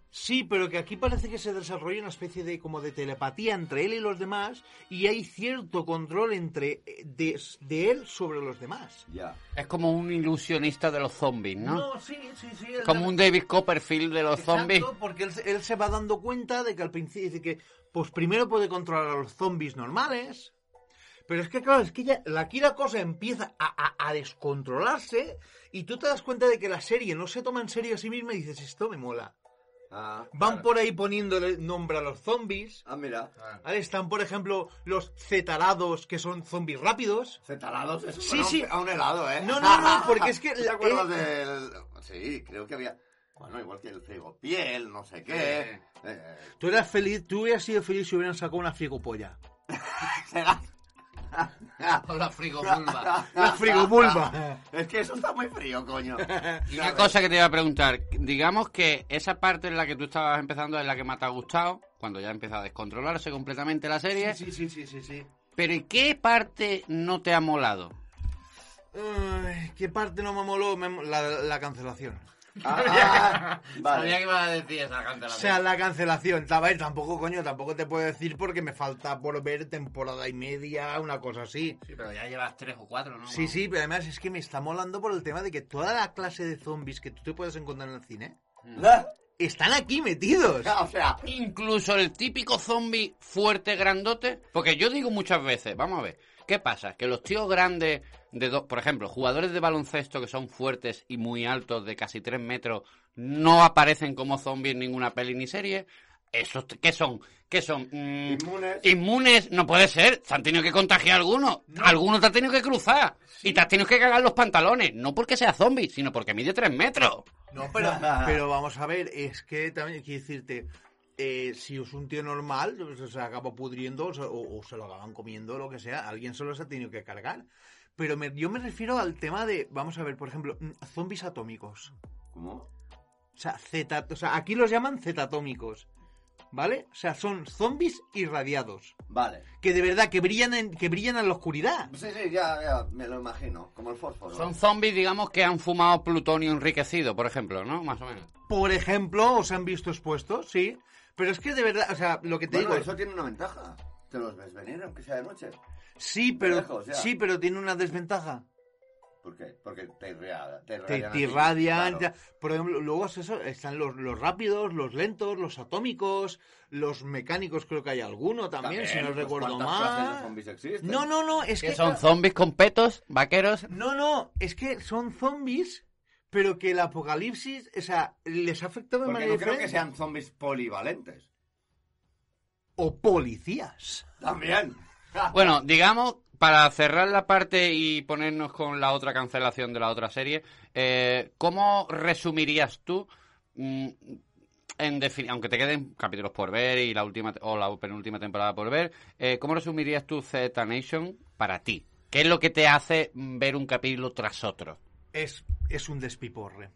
Sí, pero que aquí parece que se desarrolla una especie de como de telepatía entre él y los demás y hay cierto control entre eh, de, de él sobre los demás. Ya. Es como un ilusionista de los zombies, ¿no? sí, sí, sí. él Como da- un David Copperfield de los Exacto, zombies. porque él, se- él se va dando cuenta de que al principio dice que pues primero puede controlar a los zombies normales, pero es que claro, es que ya la, aquí la cosa empieza a, a- a descontrolarse y tú te das cuenta de que la serie no se toma en serio a sí misma y dices, esto me mola. Ah, Van claro. por ahí poniéndole nombre a los zombies. Ah, mira. ¿vale? Están, por ejemplo, los cetarados, que son zombies rápidos. Cetalados, eso Sí, sí. A un helado, ¿eh? No, no, no, porque es que ¿Te acuerdas eh, del...? Sí, creo que había... Bueno, igual que el frigopiel, no sé qué. Eh, Tú eras feliz, tú hubieras sido feliz si hubieran sacado una frigopolla. será- la frigobulba. La frigopulva. Es que eso está muy frío, coño. Y una cosa que te iba a preguntar, digamos que esa parte en la que tú estabas empezando es la que más te ha gustado, cuando ya empieza a descontrolarse completamente la serie, Sí, sí, sí, sí, sí. pero ¿y qué parte no te ha molado? ¿Qué parte no me moló? Me la, la cancelación. Ah, ah, vale. ibas a decir esa O sea, la cancelación. A ver, tampoco, coño, tampoco te puedo decir porque me falta por ver temporada y media, una cosa así. Sí, pero ya llevas tres o cuatro, ¿no? Sí, sí, pero además es que me está molando por el tema de que toda la clase de zombies que tú te puedes encontrar en el cine están aquí metidos. O sea, Incluso el típico zombie fuerte, grandote. Porque yo digo muchas veces, vamos a ver, ¿qué pasa? Que los tíos grandes, de do- por ejemplo, jugadores de baloncesto que son fuertes y muy altos, de casi 3 metros, no aparecen como zombies en ninguna peli ni serie. ¿Esos qué son? ¿Qué son? Mm, Inmunes. Inmunes, no puede ser. Se han tenido que contagiar algunos. Algunos te han tenido que cruzar. Y te has tenido que cagar los pantalones. No porque sea zombie, sino porque mide 3 metros. No, pero, pero vamos a ver, es que también quiero decirte, eh, si es un tío normal, pues, se acaba pudriendo o, se- o- o se lo acaban comiendo, lo que sea, alguien solo se ha tenido que cargar. Pero me- yo me refiero al tema de, vamos a ver, por ejemplo, mm, zombies atómicos. ¿Cómo? O sea, zeta, o sea, aquí los llaman zetatómicos. ¿Vale? O sea, son zombies irradiados. Vale. Que de verdad, que brillan en, que brillan en la oscuridad. Sí, sí, ya, ya, me lo imagino. Como el fósforo. Son zombies, digamos, que han fumado plutonio enriquecido, por ejemplo, ¿no? Más o menos. Por ejemplo, os han visto expuestos, sí. Pero es que de verdad, o sea, lo que te Bueno, digo... eso tiene una ventaja. Te los ves venir, aunque sea de noche. Sí, pero, lejos, sí, pero tiene una desventaja. ¿Por qué? Porque te irradian. Te te, irradian te irradian. claro. Por ejemplo, luego es eso, están los, los rápidos, los lentos, los atómicos, los mecánicos, creo que hay alguno también, si no pues, recuerdo ¿cuántas clases de mal. zombies existen? No, no, no, es Que son zombies con petos, vaqueros. No, no, es que son zombies, pero que el apocalipsis, o sea, les ha afectado de Porque manera no creo que diferente. sean zombies polivalentes. O policías. También. Bueno, digamos, para cerrar la parte y ponernos con la otra cancelación de la otra serie, eh, ¿cómo resumirías tú, mm, aunque te queden capítulos por ver y la última o la penúltima temporada por ver, eh, ¿cómo resumirías tú Z Nation para ti? ¿Qué es lo que te hace ver un capítulo tras otro? Es, es un despiporre.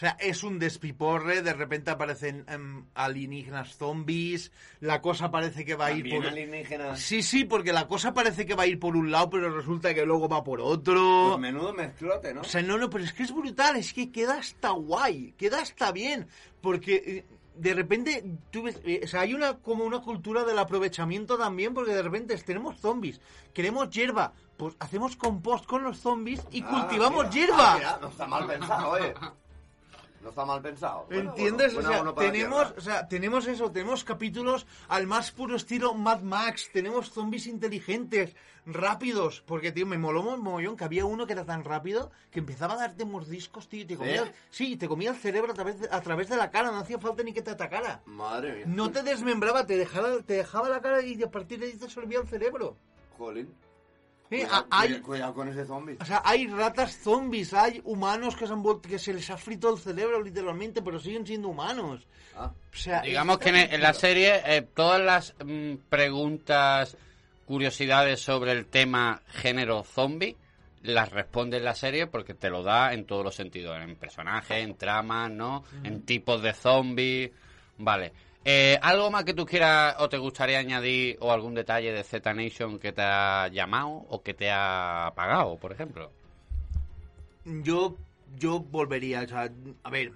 O sea, es un despiporre, de repente aparecen em, alienígenas zombies, la cosa parece que va a ir por... alienígenas. Sí, sí, porque la cosa parece que va a ir por un lado, pero resulta que luego va por otro. Pues menudo mezclote, ¿no? O sea, no, no, pero es que es brutal, es que queda hasta guay, queda hasta bien, porque eh, de repente, tú ves, eh, o sea, hay una como una cultura del aprovechamiento también, porque de repente tenemos zombies, queremos hierba, pues hacemos compost con los zombies y Ah, cultivamos mira, hierba. ah, mira, no está mal pensado, oye. No está mal pensado. Bueno, ¿Entiendes? bueno, o, sea, tenemos, o sea, tenemos eso, tenemos capítulos al más puro estilo Mad Max, tenemos zombies inteligentes, rápidos, porque, tío, me moló un mogollón que había uno que era tan rápido que empezaba a darte mordiscos, tío, y te comía, ¿Eh? sí, te comía el cerebro a través, de, a través de la cara, no hacía falta ni que te atacara. Madre mía. No te desmembraba, te dejaba, te dejaba la cara y a partir de ahí te absorbía el cerebro. Jolín. Sí, Cuidado, a- hay, cuida- cuidado con ese zombie. o sea, hay ratas zombies, hay humanos que se, han que se les ha frito el cerebro literalmente, pero siguen siendo humanos. Ah, O sea, Digamos que en, e, en la serie eh, todas las mm, preguntas, curiosidades sobre el tema género zombie las responde en la serie porque te lo da en todos los sentidos, en personajes, en tramas, ¿no? En tipos de zombies, vale. Eh, ¿Algo más que tú quieras o te gustaría añadir o algún detalle de Z Nation que te ha llamado o que te ha apagado, por ejemplo? Yo, yo volvería, o sea, a ver,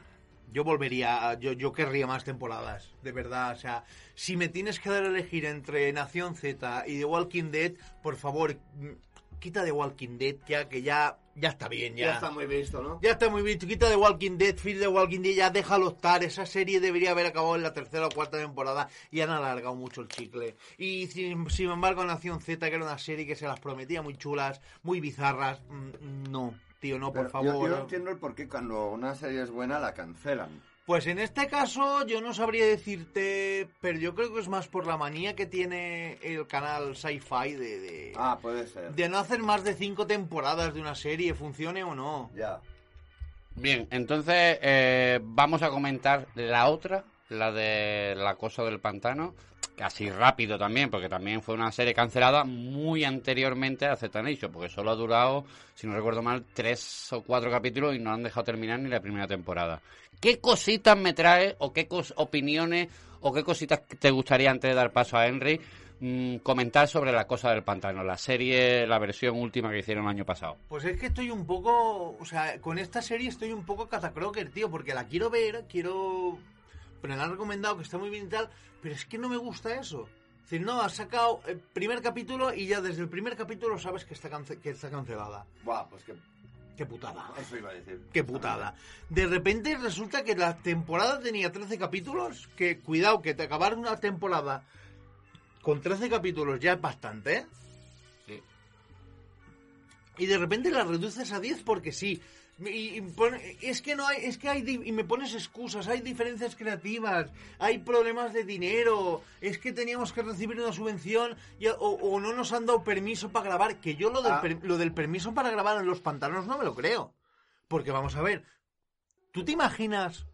yo volvería, yo, yo querría más temporadas, de verdad, o sea, si me tienes que dar a elegir entre Nación Z y The Walking Dead, por favor, mm, quita The Walking Dead ya, que ya, ya está bien, ya está muy visto, ¿no? Ya está muy tú quita The Walking Dead, Fear The Walking Dead, ya déjalo estar. Esa serie debería haber acabado en la tercera o cuarta temporada y han alargado mucho el chicle. Y sin, sin embargo, Nación Z, que era una serie que se las prometía muy chulas, muy bizarras, mm, no, tío, no, por yo- favor. Yo, no entiendo el por qué cuando una serie es buena la cancelan. Pues en este caso yo no sabría decirte, pero yo creo que es más por la manía que tiene el canal Sci-Fi de, de, Ah, puede ser. de no hacer más de cinco temporadas de una serie, funcione o no. Ya. Bien, entonces eh, vamos a comentar la otra, la de La Cosa del Pantano, casi rápido también, porque también fue una serie cancelada muy anteriormente a Z Nation, porque solo ha durado, si no recuerdo mal, tres o cuatro capítulos y no han dejado terminar ni la primera temporada. ¿Qué cositas me trae o qué opiniones o qué cositas te gustaría antes de dar paso a Henry mm, comentar sobre La Cosa del Pantano, la serie, la versión última que hicieron el año pasado? Pues es que estoy un poco, o sea, con esta serie estoy un poco catacroker, tío, porque la quiero ver, quiero... Pero la han recomendado que está muy bien y tal, pero es que no me gusta eso. Es decir, no, has sacado el primer capítulo y ya desde el primer capítulo sabes que está, cance- que está cancelada. Buah, pues que Qué putada. eso iba a decir. Qué putada. De repente resulta que la temporada tenía 13 capítulos, que cuidado, que te acabar una temporada con 13 capítulos ya es bastante, ¿eh? Sí. y de repente la reduces a 10 porque sí. Y, es que no hay, es que hay, di- y me pones excusas, hay diferencias creativas, hay problemas de dinero, es que teníamos que recibir una subvención y- o, o no nos han dado permiso para grabar, que yo lo del, Ah. per- lo del permiso para grabar en los pantanos no me lo creo. Porque vamos a ver, ¿tú te imaginas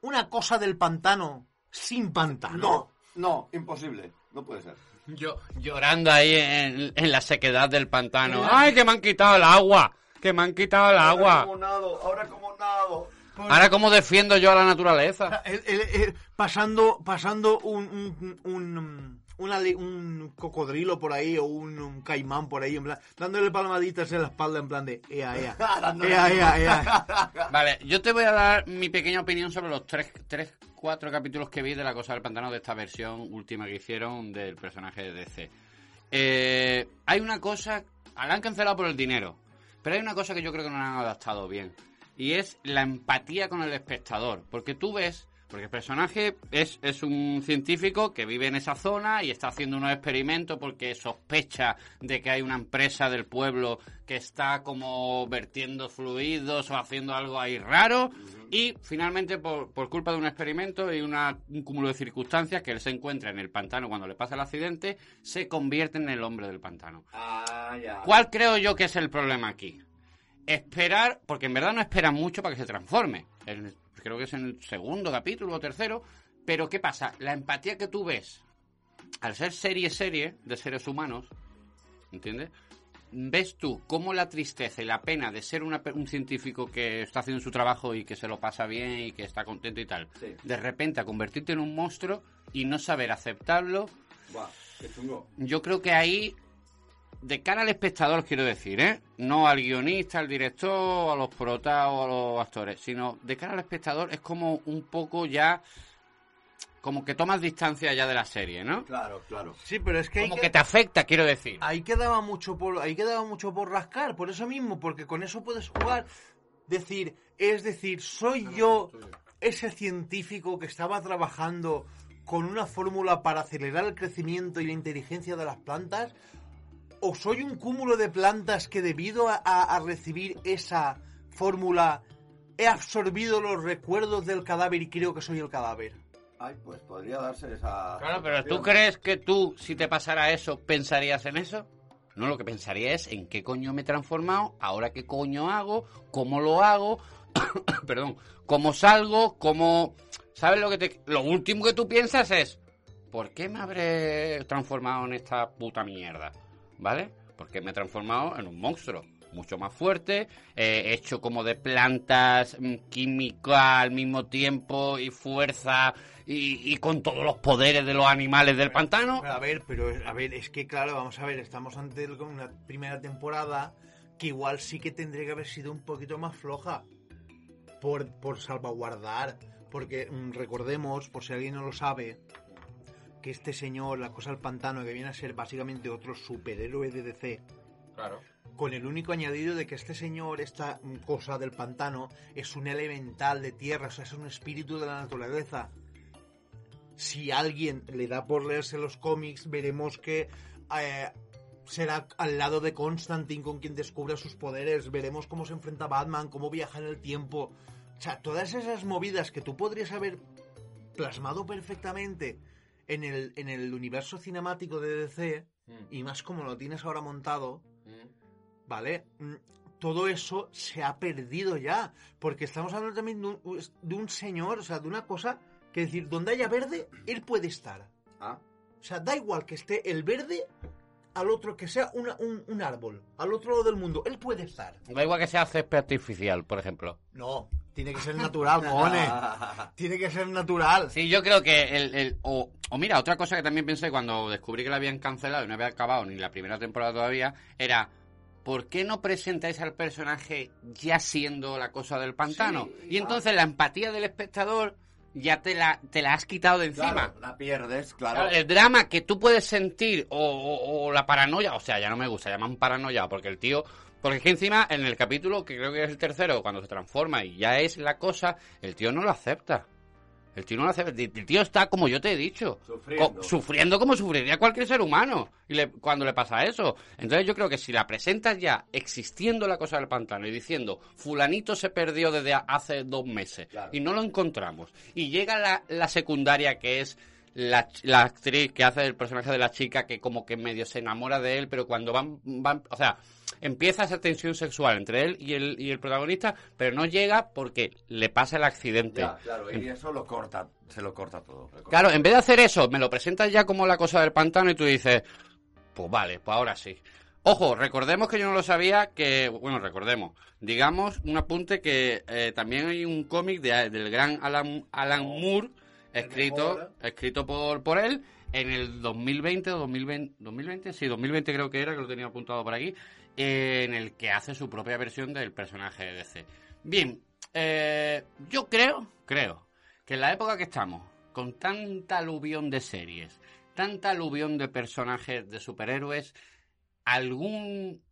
una cosa del pantano sin pantano? No, no, imposible. No puede ser. Yo llorando ahí en, en la sequedad del pantano. ¡Ay, que me han quitado el agua! ¡Que me han quitado el Ahora agua! como nado, ahora como nado. Ahora, ¿cómo defiendo yo a la naturaleza? El- el- el- pasando pasando un un, un, una le- un cocodrilo por ahí o un, un caimán por ahí en plan dándole palmaditas en la espalda en plan de ea ea ea ea ea Vale, yo te voy a dar mi pequeña opinión sobre los tres, tres, cuatro capítulos que vi de La Cosa del Pantano de esta versión última que hicieron del personaje de DC. Eh, hay una cosa... La han cancelado por el dinero. Pero hay una cosa que yo creo que no han adaptado bien. Y es la empatía con el espectador. Porque tú ves porque el personaje es, es un científico que vive en esa zona y está haciendo unos experimentos porque sospecha de que hay una empresa del pueblo que está como vertiendo fluidos o haciendo algo ahí raro. Y finalmente, por, por culpa de un experimento y una- un cúmulo de circunstancias que él se encuentra en el pantano cuando le pasa el accidente, se convierte en el hombre del pantano. Ah, ya. ¿Cuál creo yo que es el problema aquí? Esperar, porque en verdad no esperan mucho para que se transforme. El- creo que es en el segundo capítulo o tercero. Pero ¿qué pasa? La empatía que tú ves, al ser serie serie de seres humanos, ¿entiendes? Ves tú cómo la tristeza y la pena de ser una un científico que está haciendo su trabajo y que se lo pasa bien y que está contento y tal, Sí. de repente a convertirte en un monstruo y no saber aceptarlo, Buah, qué chungo. yo creo que ahí, de cara al espectador, quiero decir, ¿eh? No al guionista, al director, a los protas o a los actores, sino de cara al espectador es como un poco ya. Como que tomas distancia ya de la serie, ¿no? Claro, claro. Sí, pero es que, hay Como que- que te afecta, quiero decir. ahí quedaba mucho por ahí quedaba mucho por rascar por eso mismo porque con eso puedes jugar decir es decir soy yo ese científico que estaba trabajando con una fórmula para acelerar el crecimiento y la inteligencia de las plantas o soy un cúmulo de plantas que debido a, a- a recibir esa fórmula he absorbido los recuerdos del cadáver y creo que soy el cadáver Ay, pues podría darse esa... Claro, pero ¿tú crees que tú, si te pasara eso, pensarías en eso? No, lo que pensaría es en qué coño me he transformado, ahora qué coño hago, cómo lo hago, perdón, cómo salgo, cómo... ¿Sabes lo que te... Lo último que tú piensas es, ¿por qué me habré transformado en esta puta mierda? ¿Vale? Porque me he transformado en un monstruo. Mucho más fuerte, eh, hecho como de plantas, mm, química al mismo tiempo y fuerza y, y con todos los poderes de los animales del pantano. A ver, pero a ver, es que claro, vamos a ver, estamos ante una primera temporada que igual sí que tendría que haber sido un poquito más floja por, por salvaguardar, porque mm, recordemos, por si alguien no lo sabe, que este señor, la cosa del pantano, que viene a ser básicamente otro superhéroe de DC, Claro. Con el único añadido de que este señor, esta mm, cosa del pantano, es un elemental de tierra, o sea, es un espíritu de la naturaleza. Si alguien le da por leerse los cómics, veremos que eh, será al lado de Constantine con quien descubre sus poderes, veremos cómo se enfrenta a Batman, cómo viaja en el tiempo. O sea, todas esas movidas que tú podrías haber plasmado perfectamente en el, en el universo cinemático de DC, y más como lo tienes ahora montado, ¿vale? Mm, Todo eso se ha perdido ya. Porque estamos hablando también de un, de un señor, o sea, de una cosa que decir, donde haya verde, él puede estar. Ah, O sea, da igual que esté el verde al otro, que sea una- un, un árbol, al otro lado del mundo, él puede estar. Da igual que sea césped artificial, por ejemplo. No, tiene que ser natural, cojones. Tiene que ser natural. Sí, yo creo que el... el- o, o mira, otra cosa que también pensé cuando descubrí que la habían cancelado y no había acabado ni la primera temporada todavía, era... ¿Por qué no presentáis al personaje ya siendo la cosa del pantano? Sí, y entonces la empatía del espectador ya te la, te la has quitado de encima. Claro, la pierdes, claro. Claro, el drama que tú puedes sentir o, o- o la paranoia, o sea, ya no me gusta, llaman paranoia, porque el tío, porque es que encima en el capítulo, que creo que es el tercero, cuando se transforma y ya es la cosa, el tío no lo acepta. El tío no lo acepta. El tío está como yo te he dicho. Sufriendo. co- sufriendo como sufriría cualquier ser humano y le- cuando le pasa eso. Entonces yo creo que si la presentas ya existiendo la cosa del pantano y diciendo, fulanito se perdió desde hace dos meses Claro. y no lo encontramos. Y llega la, la secundaria que es la, la actriz que hace el personaje de la chica que como que medio se enamora de él, pero cuando van, van o sea, empieza esa tensión sexual entre él y el, y el protagonista, pero no llega porque le pasa el accidente. Ya, claro, y eso lo corta, se lo corta todo. lo corta. Claro, en vez de hacer eso, me lo presentas ya como la cosa del pantano y tú dices, pues vale, pues ahora sí. Ojo, recordemos que yo no lo sabía, que, bueno, recordemos, digamos un apunte que eh, también hay un cómic de- del gran Alan, Alan Moore, escrito, escrito por, por él en el 2020 o 2020, 2020, sí, 2020 creo que era, que lo tenía apuntado por aquí, eh, en el que hace su propia versión del personaje de DC. Bien, eh, yo creo, creo, que en la época que estamos, con tanta aluvión de series, tanta aluvión de personajes de superhéroes, algún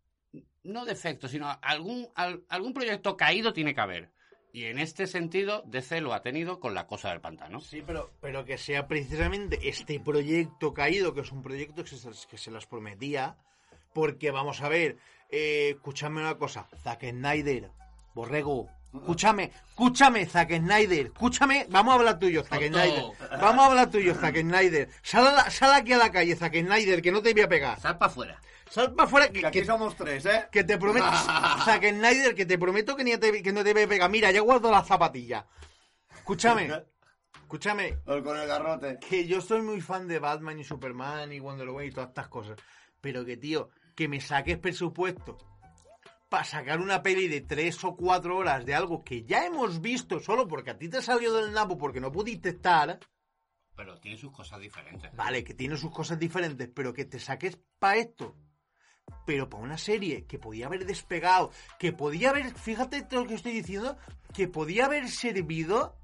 no defecto, sino algún, al- algún proyecto caído tiene que haber. Y en este sentido, DC lo ha tenido con la cosa del pantano. Sí, pero, pero que sea precisamente este proyecto caído, que es un proyecto que se, que se las prometía, porque vamos a ver, eh, escúchame una cosa, Zack Snyder, Borrego, escúchame, escúchame, Zack Snyder, escúchame, vamos a hablar tuyo, Zack. Snyder, vamos a hablar tuyo, Zack Snyder, sal, a la- sal aquí a la calle, Zack Snyder, que no te voy a pegar, Sal para afuera. Sal para afuera, que, Que aquí que, somos tres, ¿eh? que te prometo, Zack Snyder, que te prometo que, ni te, que no te voy a pegar, mira, ya guardo la zapatilla, escúchame, escúchame, O con el garrote. que yo soy muy fan de Batman y Superman y Wonder Woman y todas estas cosas. Pero que, tío, que me saques presupuesto para sacar una peli de tres o cuatro horas de algo que ya hemos visto solo porque a ti te salió del napo porque no pudiste estar. Pero tiene sus cosas diferentes. Vale, que tiene sus cosas diferentes, pero que te saques para esto. Pero para una serie que podía haber despegado, que podía haber, fíjate todo lo que estoy diciendo, que podía haber servido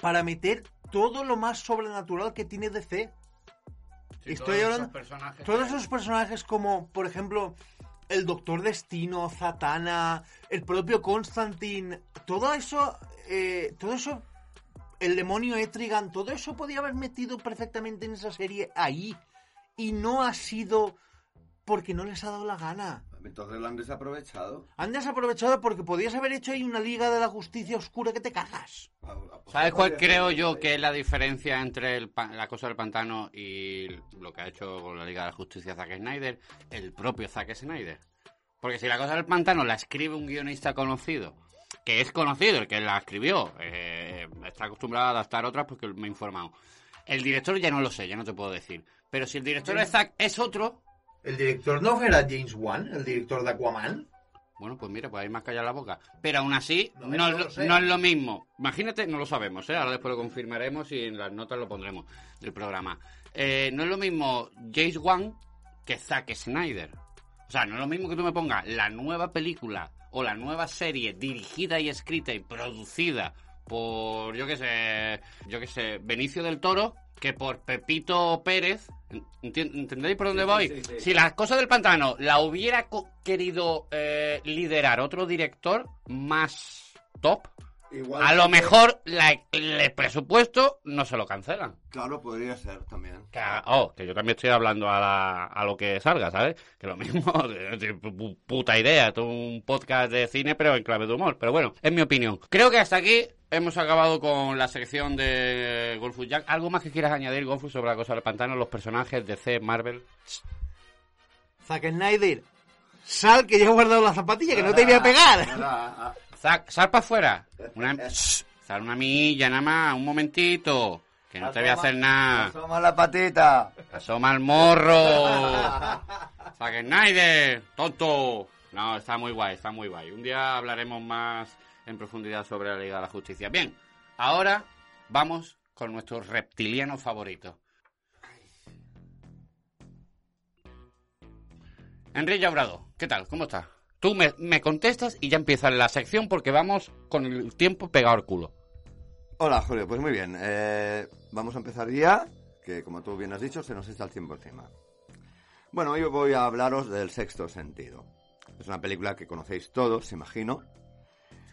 para meter todo lo más sobrenatural que tiene DC. Sí, Estoy todos esos hablando- personajes Todos esos personajes como, por ejemplo, el Doctor Destino, Zatanna, el propio Constantine, todo eso, eh, todo eso, el demonio Etrigan, todo eso podía haber metido perfectamente en esa serie ahí. Y no ha sido porque no les ha dado la gana. Entonces lo han desaprovechado. Han desaprovechado porque podías haber hecho ahí una Liga de la Justicia Oscura que te cagas. ¿Sabes cuál creo yo que es la diferencia entre el la cosa del pantano y lo que ha hecho con la Liga de la Justicia Zack Snyder? El propio Zack Snyder. Porque si la cosa del pantano la escribe un guionista conocido, que es conocido, el que la escribió, eh, está acostumbrado a adaptar otras porque me he informado. El director ya no lo sé, ya no te puedo decir. Pero si el director de Zack es otro, ¿El director no era James Wan, el director de Aquaman? Bueno, pues mira, pues hay más callar la boca. Pero aún así, No, no, no es lo lo- sé. no es lo mismo. Imagínate, no lo sabemos, ¿eh? Ahora después lo confirmaremos y en las notas lo pondremos del programa. Eh, no es lo mismo James Wan que Zack Snyder. O sea, no es lo mismo que tú me pongas la nueva película o la nueva serie dirigida y escrita y producida por, yo qué sé, yo qué sé, Benicio del Toro, que por Pepito Pérez. ¿Entendéis por dónde Sí, voy? sí, sí, sí. Si las cosas del pantano la hubiera querido eh, liderar otro director más top, Igual a lo que- mejor la- el presupuesto no se lo cancelan. Claro, podría ser también. Que, oh, que yo también estoy hablando a, la- a lo que salga, ¿sabes? Que lo mismo, puta idea, todo un podcast de cine, pero en clave de humor. Pero bueno, es mi opinión. Creo que hasta aquí hemos acabado con la sección de Golfus Jack. ¿Algo más que quieras añadir, Golfus, sobre la cosa del pantano, los personajes de C, Marvel? Zack Snyder, sal que yo he guardado la zapatilla que no te voy a pegar. Sal para afuera. Una, Shh, sal una milla nada más, un momentito. Que no te voy a hacer nada. Asoma la patita. Asoma el morro. Zack Snyder, tonto. No, está muy guay, está muy guay. Un día hablaremos más en profundidad sobre la Liga de la Justicia. Bien, ahora vamos con nuestro reptiliano favorito. Enrique Abrado, ¿qué tal? ¿Cómo estás? Tú me, me contestas y ya empieza la sección porque vamos con el tiempo pegado al culo. Hola, Julio. Pues muy bien. eh, vamos a empezar ya, que como tú bien has dicho, se nos está el tiempo encima. Bueno, hoy voy a hablaros del sexto sentido. Es una película que conocéis todos, imagino.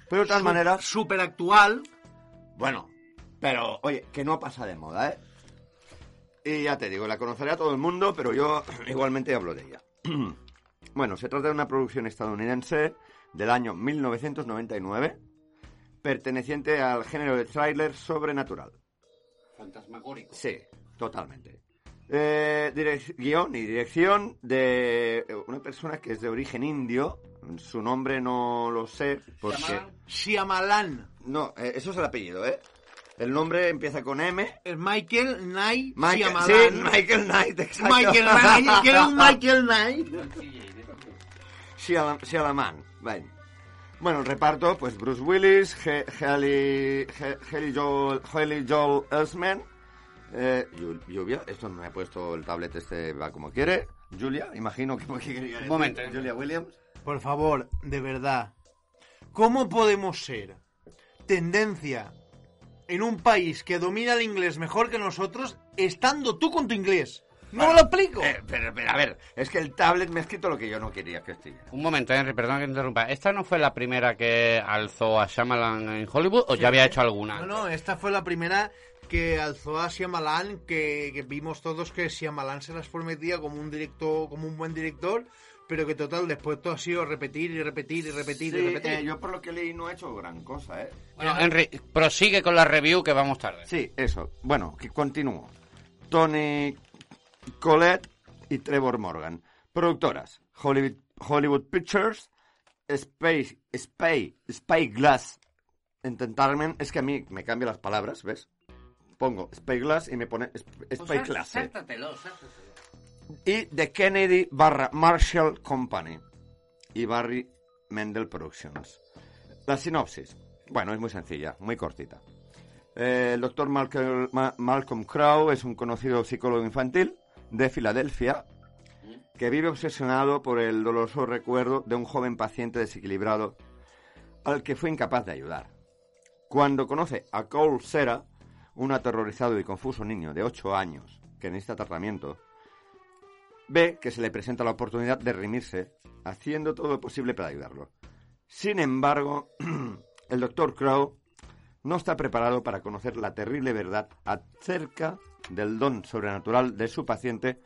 Pero de todas maneras, Súper actual. bueno, pero oye, que no pasa de moda, ¿eh? Y ya te digo, la conocerá todo el mundo, pero yo igualmente hablo de ella. bueno, se trata de una producción estadounidense del año 1999, perteneciente al género de thriller sobrenatural. Fantasmagórico. Sí, totalmente. Eh, guion y dirección de una persona que es de origen indio. Su nombre no lo sé porque... Shyamalan. No, eh, eso es el apellido, ¿eh? El nombre empieza con M. Es Michael Knight Michael, Shyamalan. sí, Michael Knight, exacto. Michael Knight. que era un Michael Knight. Shyam- Shyamalan. Bueno, el reparto, pues Bruce Willis, Haley, Joel, Joel Osment, eh, Lluvia, esto no me ha puesto el tablet este, va como quiere. Julia, imagino que quería decir. momento. Julia Williams. Por favor, de verdad. ¿Cómo podemos ser tendencia en un país que domina el inglés mejor que nosotros, estando tú con tu inglés? ¡No me lo explico! Eh, pero, pero, a ver, es que el tablet me ha escrito lo que yo no quería que escribiera. Un momento, Henry, perdón que te interrumpa. ¿Esta no fue la primera que alzó a Shyamalan en Hollywood o ya había hecho alguna? No, no, esta fue la primera que alzó a Shyamalan, que, que vimos todos que Shyamalan se las prometía como un director, como un buen director, pero que total, después todo ha sido repetir y repetir y repetir y Sí, repetir. eh, yo por lo que leí no he hecho gran cosa, ¿eh? Bueno, Henry, prosigue con la review que vamos tarde. Sí, eso. Bueno, que continúo. Tony Collette y Trevor Morgan. Productoras. Hollywood, Hollywood Pictures, Space, Spy, Spy Glass Entertainment. Es que a mí me cambia las palabras, ¿ves? Pongo Spy Glass y me pone Sp- Spy Glass. ¿eh? Y The Kennedy barra Marshall Company. Y Barry Mendel Productions. La sinopsis. Bueno, es muy sencilla, muy cortita. Eh, el doctor Malcolm, Ma- Malcolm Crowe es un conocido psicólogo infantil de Filadelfia que vive obsesionado por el doloroso recuerdo de un joven paciente desequilibrado al que fue incapaz de ayudar. Cuando conoce a Cole Sera, un aterrorizado y confuso niño de 8 años que necesita tratamiento, ve que se le presenta la oportunidad de redimirse, haciendo todo lo posible para ayudarlo. Sin embargo, el doctor Crow no está preparado para conocer la terrible verdad acerca del don sobrenatural de su paciente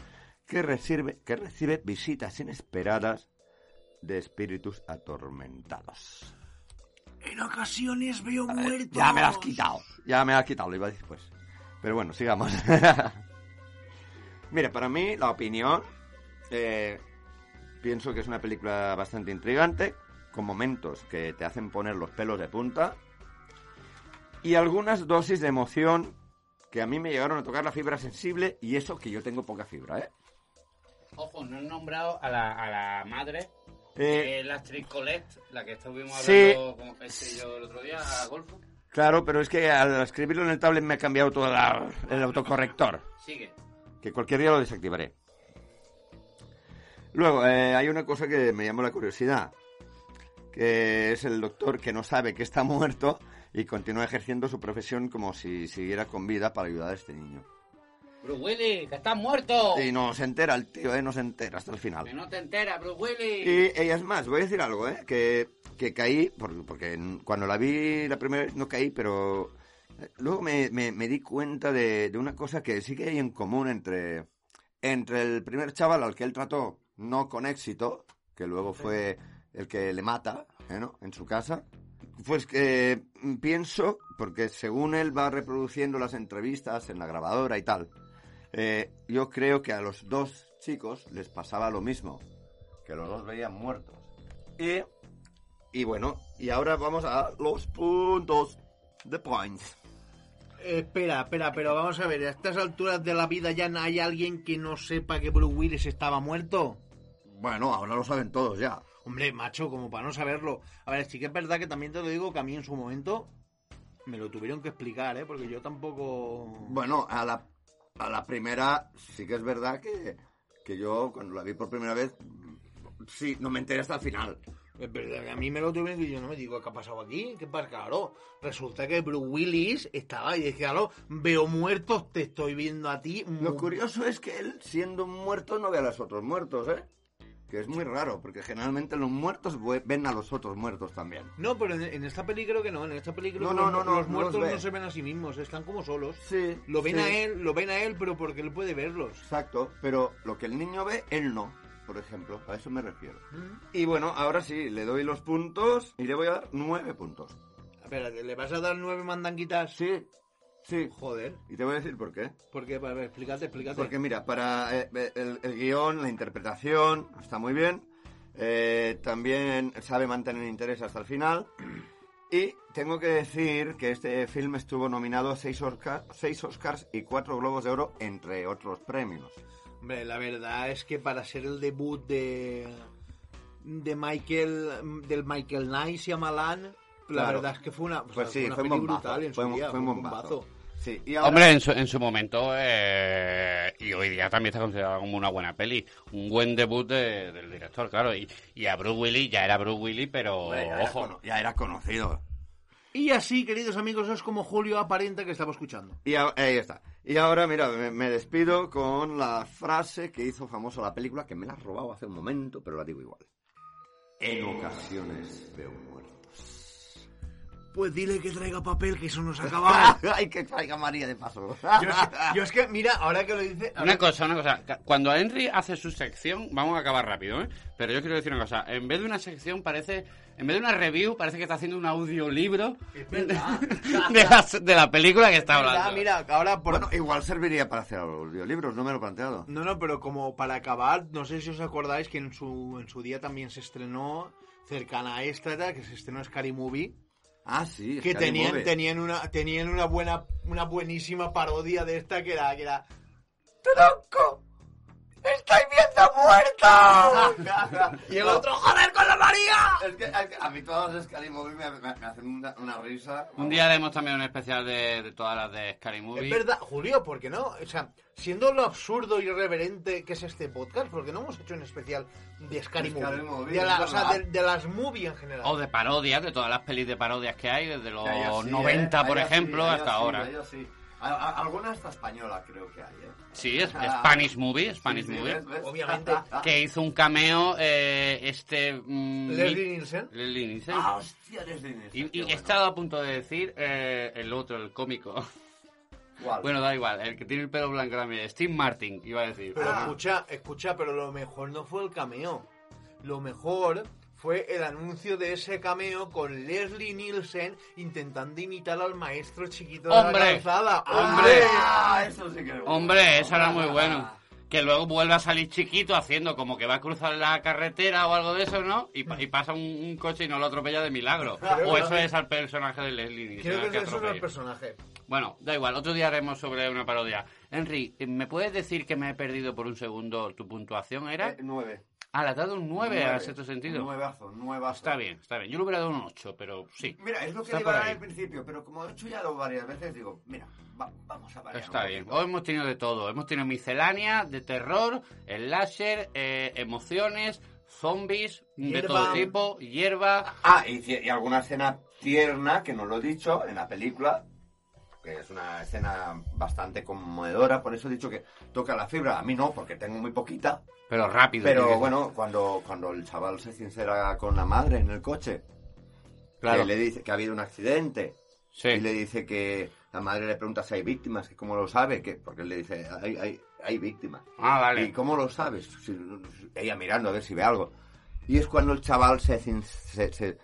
que recibe, que recibe visitas inesperadas de espíritus atormentados. En ocasiones veo muertos. Ya me lo has quitado. Ya me lo has quitado, lo iba a decir después. Pero bueno, sigamos. Mira, para mí, la opinión. eh, pienso que es una película bastante intrigante. Con momentos que te hacen poner los pelos de punta. Y algunas dosis de emoción que a mí me llegaron a tocar la fibra sensible. Y eso que yo tengo poca fibra, ¿eh? Ojo, no he nombrado a la, a la madre, Eh, que es la actriz Colette, la que estuvimos Sí. hablando con Pese y yo el otro día a Golfo. Claro, pero es que al escribirlo en el tablet me ha cambiado todo la- el autocorrector. Sigue. que cualquier día lo desactivaré. Luego, eh, hay una cosa que me llamó la curiosidad, que es el doctor que no sabe que está muerto y continúa ejerciendo su profesión como si siguiera con vida para ayudar a este niño. Bruce Willis, que estás muerto. Y no se entera el tío, ¿eh? No se entera hasta el final. Que no te enteras, Bruce Willis. Y ella es más, voy a decir algo, ¿eh? Que, que caí, por- porque cuando la vi la primera vez no caí, pero eh, luego me, me- me di cuenta de, de una cosa que sí que hay en común entre, entre el primer chaval al que él trató, no con éxito, que luego fue el que le mata, ¿eh, ¿no? En su casa. Pues que mm, pienso, porque según él va reproduciendo las entrevistas en la grabadora y tal, eh, yo creo que a los dos chicos les pasaba lo mismo, que los dos veían muertos. Y, y bueno, y ahora vamos a los puntos. The points. Eh, espera, espera, pero vamos a ver, a estas alturas de la vida ya no hay alguien que no sepa que Bruce Willis estaba muerto. Bueno, ahora lo saben todos ya. Hombre, macho, como para no saberlo. A ver, sí que es verdad que también te lo digo que a mí en su momento me lo tuvieron que explicar, ¿eh? Porque yo tampoco... Bueno, a la, a la primera sí que es verdad que, que yo cuando la vi por primera vez, sí, no me enteré hasta el final. Es verdad que a mí me lo tuvieron que yo no me digo, ¿qué ha pasado aquí? ¿Qué pasa? Claro, resulta que Bruce Willis estaba y dije, claro, veo muertos, te estoy viendo a ti. Lo curioso es que él, siendo un muerto, no ve a los otros muertos, ¿eh? Que es muy raro, porque generalmente los muertos ven a los otros muertos también. No, pero en, en esta peli creo que no, en esta peli creo No, que no, los, no, no, los no muertos los no se ven a sí mismos, están como solos. Sí. Lo ven sí. a él, lo ven a él, pero porque él puede verlos. Exacto, pero lo que el niño ve, él no, por ejemplo, a eso me refiero. Y bueno, ahora sí, le doy los puntos y le voy a dar nueve puntos. Espérate, ¿le vas a dar nueve mandanguitas? Sí, sí. Joder. Y te voy a decir por qué. Porque, a ver, explícate, explícate. Porque mira, para eh, eh, el, el guion, la interpretación, está muy bien. Eh, también sabe mantener interés hasta el final. Y tengo que decir que este film estuvo nominado a seis, Oscar- seis Oscars y cuatro Globos de Oro, entre otros premios. Hombre, la verdad es que para ser el debut de de Michael del Michael Knight Shyamalan, la Claro. verdad es que fue una, o Pues sea, sí, una fue un bombazo. brutal en Fue su un- día, fue un fue bombazo. Sí, y ahora- Hombre, en su, en su momento, eh, y hoy día también está considerado como una buena peli. Un buen debut de- del director, claro. Y, y a Bruce Willis, ya era Bruce Willis, pero Hombre, ya, era ojo. cono- ya era conocido. Y así, queridos amigos, es como Julio aparenta que estaba escuchando. Y a- ahí está. Y ahora, mira, me, me despido con la frase que hizo famosa la película, que me la has robado hace un momento, pero la digo igual. En ocasiones veo muertos. Pues dile que traiga papel, que eso nos acaba. Ay, que traiga María de paso. yo, es que, yo es que, mira, ahora que lo dice... Una cosa, una cosa. Cuando Henry hace su sección, vamos a acabar rápido, ¿eh? Pero yo quiero decir una cosa. En vez de una sección, parece. En vez de una review, parece que está haciendo un audiolibro Es verdad. de la, de la película que está hablando. mira, ahora por... Bueno, igual serviría para hacer audiolibros, no me lo he planteado. No, no, pero como para acabar, no sé si os acordáis que en su, en su día también se estrenó cercana a esta, que se estrenó Scary Movie, Ah, sí, que tenían, tenían una tenían una buena una buenísima parodia de esta que era que era ¡Tronco! ¡Estáis viendo muertos! y el otro ¡Joder con la María! Es que, es que a mí todas las Scary Movie me, me- me hacen una, una risa. Un día haremos también un especial de, de todas las de Scary Movie. Es verdad, Julio, ¿por qué no? O sea, siendo lo absurdo y irreverente que es este podcast, ¿por qué no hemos hecho un especial de Scary, Movie? Movie, de, la- o sea, de, de las movies en general. O de parodias, de todas las pelis de parodias que hay, desde los sí, 90, ¿eh? por sí, ejemplo, hasta sí, ahora. ya sí. A- a- alguna hasta española creo que hay, ¿eh? Sí, es Ah. Spanish Movie, Spanish Sí, sí, Movie. ¿ves? ¿ves? Obviamente. Que hizo un cameo eh, este... mm, Leslie Nielsen. Leslie Nielsen. Ah, hostia, Leslie Nielsen, Y, y he bueno. estado a punto de decir eh, el otro, el cómico. Bueno, da igual, el que tiene el pelo blanco también. Steve Martin, iba a decir. Pero Ah. escucha, escucha, pero lo mejor no fue el cameo. Lo mejor fue el anuncio de ese cameo con Leslie Nielsen intentando imitar al maestro chiquito de ¡Hombre! la calzada. ¡Hombre! Ah, eso sí que es bueno. Hombre, eso era muy bueno. Que luego vuelve a salir chiquito haciendo como que va a cruzar la carretera o algo de eso, ¿no? Y, pa- y pasa un, un coche y no lo atropella de milagro. Creo O que eso es al personaje de Leslie Nielsen. Creo al que eso es el atropella. personaje. Bueno, da igual, otro día haremos sobre una parodia. Henry, ¿me puedes decir que me he perdido por un segundo tu puntuación? ¿Era? Eh, nueve. Ah, le has dado un 9 a cierto sentido. Un nuevazo, nuevazo. Está bien, está bien. Yo le hubiera dado un 8, pero sí. Mira, es lo que iba a ahí. al principio, pero como he hecho ya lo varias veces, digo, mira, va- vamos a variar. Está bien. Hoy hemos tenido de todo. Hemos tenido miscelánea, de terror, el láser, eh, emociones, zombies, de Hierba. todo tipo, hierba. Ah, y alguna escena tierna, que no lo he dicho, en la película, es una escena bastante conmovedora, por eso he dicho que toca la fibra. A mí no, porque tengo muy poquita. Pero rápido. Pero bueno, cuando, cuando el chaval se sincera con la madre en el coche, Claro. que le dice que ha habido un accidente, Sí. y le dice que la madre le pregunta si hay víctimas, que cómo lo sabe, que porque él le dice, hay, hay, hay víctimas. Ah, ¿Y vale. cómo lo sabes? Si- ella mirando a ver si ve algo. Y es cuando el chaval se, se, se-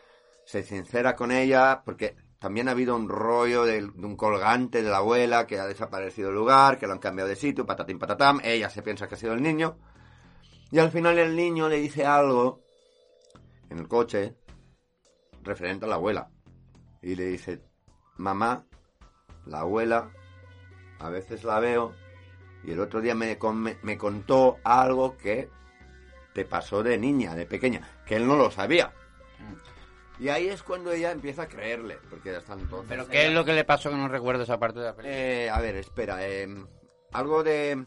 se sincera con ella, porque también ha habido un rollo de, un colgante de la abuela que ha desaparecido el lugar, que lo han cambiado de sitio, patatín patatam. Ella se piensa que ha sido el niño. Y al final el niño le dice algo en el coche referente a la abuela. Y le dice, mamá, la abuela, a veces la veo y el otro día me, me, me contó algo que te pasó de niña, de pequeña, que él no lo sabía. Y ahí es cuando ella empieza a creerle, porque hasta entonces... ¿Pero qué es lo que le pasó que no recuerdo esa parte de la película? Eh, a ver, espera, eh, algo de...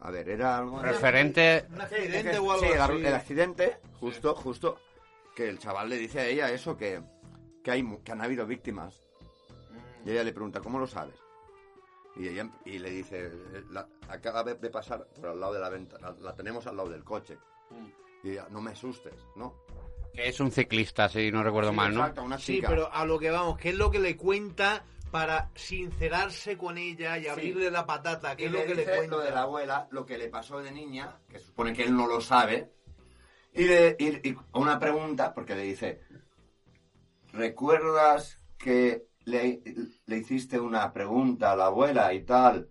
A ver, era algo... de- Referente... Un accidente o algo sí, el, así. el accidente, justo, justo, que el chaval le dice a ella eso, que, que, hay, que han habido víctimas. Y ella le pregunta, ¿cómo lo sabes? Y ella y le dice, la, acaba de de pasar por al lado de la ventana, la, la tenemos al lado del coche. Y ella, no me asustes, ¿no? Que es un ciclista, si no recuerdo Sí, mal, ¿no? Exacto, una Sí, pero a lo que vamos, ¿qué es lo que le cuenta para sincerarse con ella y abrirle la patata? ¿Qué Y es lo le que le cuenta? lo de la abuela, lo que le pasó de niña, que supone que él no lo sabe, y, le, y- y una pregunta, porque le dice, ¿recuerdas que le, le hiciste una pregunta a la abuela y tal?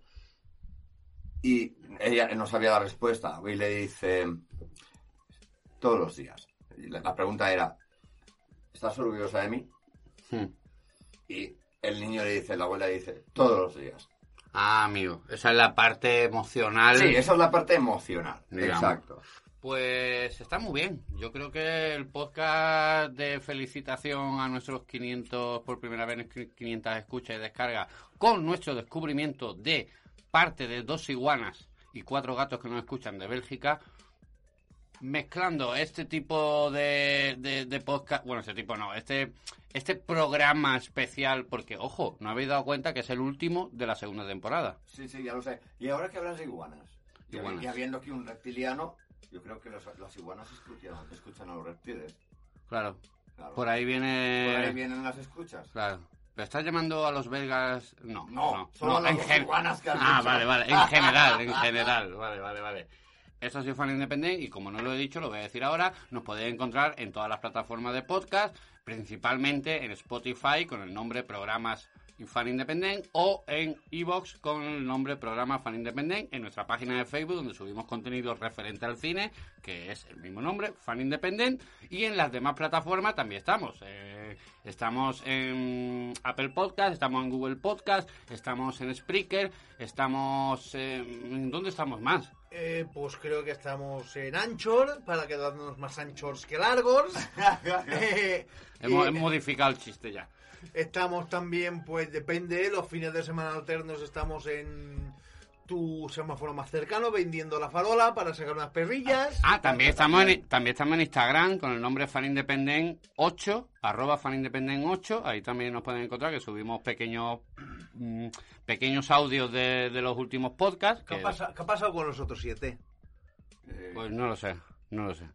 Y ella no sabía la respuesta, y le dice, todos los días. La, la pregunta era, ¿estás orgullosa de mí? Hmm. Y el niño le dice, la abuela le dice, todos los días. Ah, amigo. Esa es la parte emocional. Sí, esa es la parte emocional. Digamos. Exacto. Pues está muy bien. Yo creo que el podcast de felicitación a nuestros 500 por primera vez, 500 escuchas y descargas, con nuestro descubrimiento de parte de dos iguanas y cuatro gatos que nos escuchan de Bélgica, mezclando este tipo de, de, de podcast, bueno, este tipo no, este, este programa especial, porque, ojo, no habéis dado cuenta que es el último de la segunda temporada. Sí, sí, ya lo sé. Y ahora que hablas de iguanas. Y, Iguanas. y habiendo aquí un reptiliano, yo creo que los, las iguanas escuchan, escuchan a los reptiles. Claro, Claro. por ahí viene... Por ahí vienen las escuchas. Claro. ¿Pero estás llamando a los belgas? No, No, no, en gen- iguanas que has Ah, dicho. vale, vale, en general, en general, vale, vale, vale. Esto ha sido Fan Independent y como no lo he dicho, lo voy a decir ahora, nos podéis encontrar en todas las plataformas de podcast, principalmente en Spotify con el nombre Programas Fan Independent o en Evox con el nombre Programa Fan Independent en nuestra página de Facebook donde subimos contenido referente al cine, que es el mismo nombre, Fan Independent, y en las demás plataformas también estamos. Eh, estamos en Apple Podcast, estamos en Google Podcast, estamos en Spreaker, estamos en... ¿Dónde estamos más? Eh, pues creo que estamos en Anchor, para quedarnos más anchors que largos. Eh, Hemos, hemos modificado el chiste ya. Estamos también, pues depende, los fines de semana alternos estamos en tu semáforo más cercano vendiendo la farola para sacar unas perrillas. Ah, también estamos, en, también estamos en Instagram con el nombre Fan Independent 8, arroba Fan Independent 8. Ahí también nos pueden encontrar que subimos pequeños mm, pequeños audios de, de los últimos podcasts. ¿Qué, que- ha pasa- qué ha pasado con los otros siete? Eh, Pues no lo sé, no lo sé.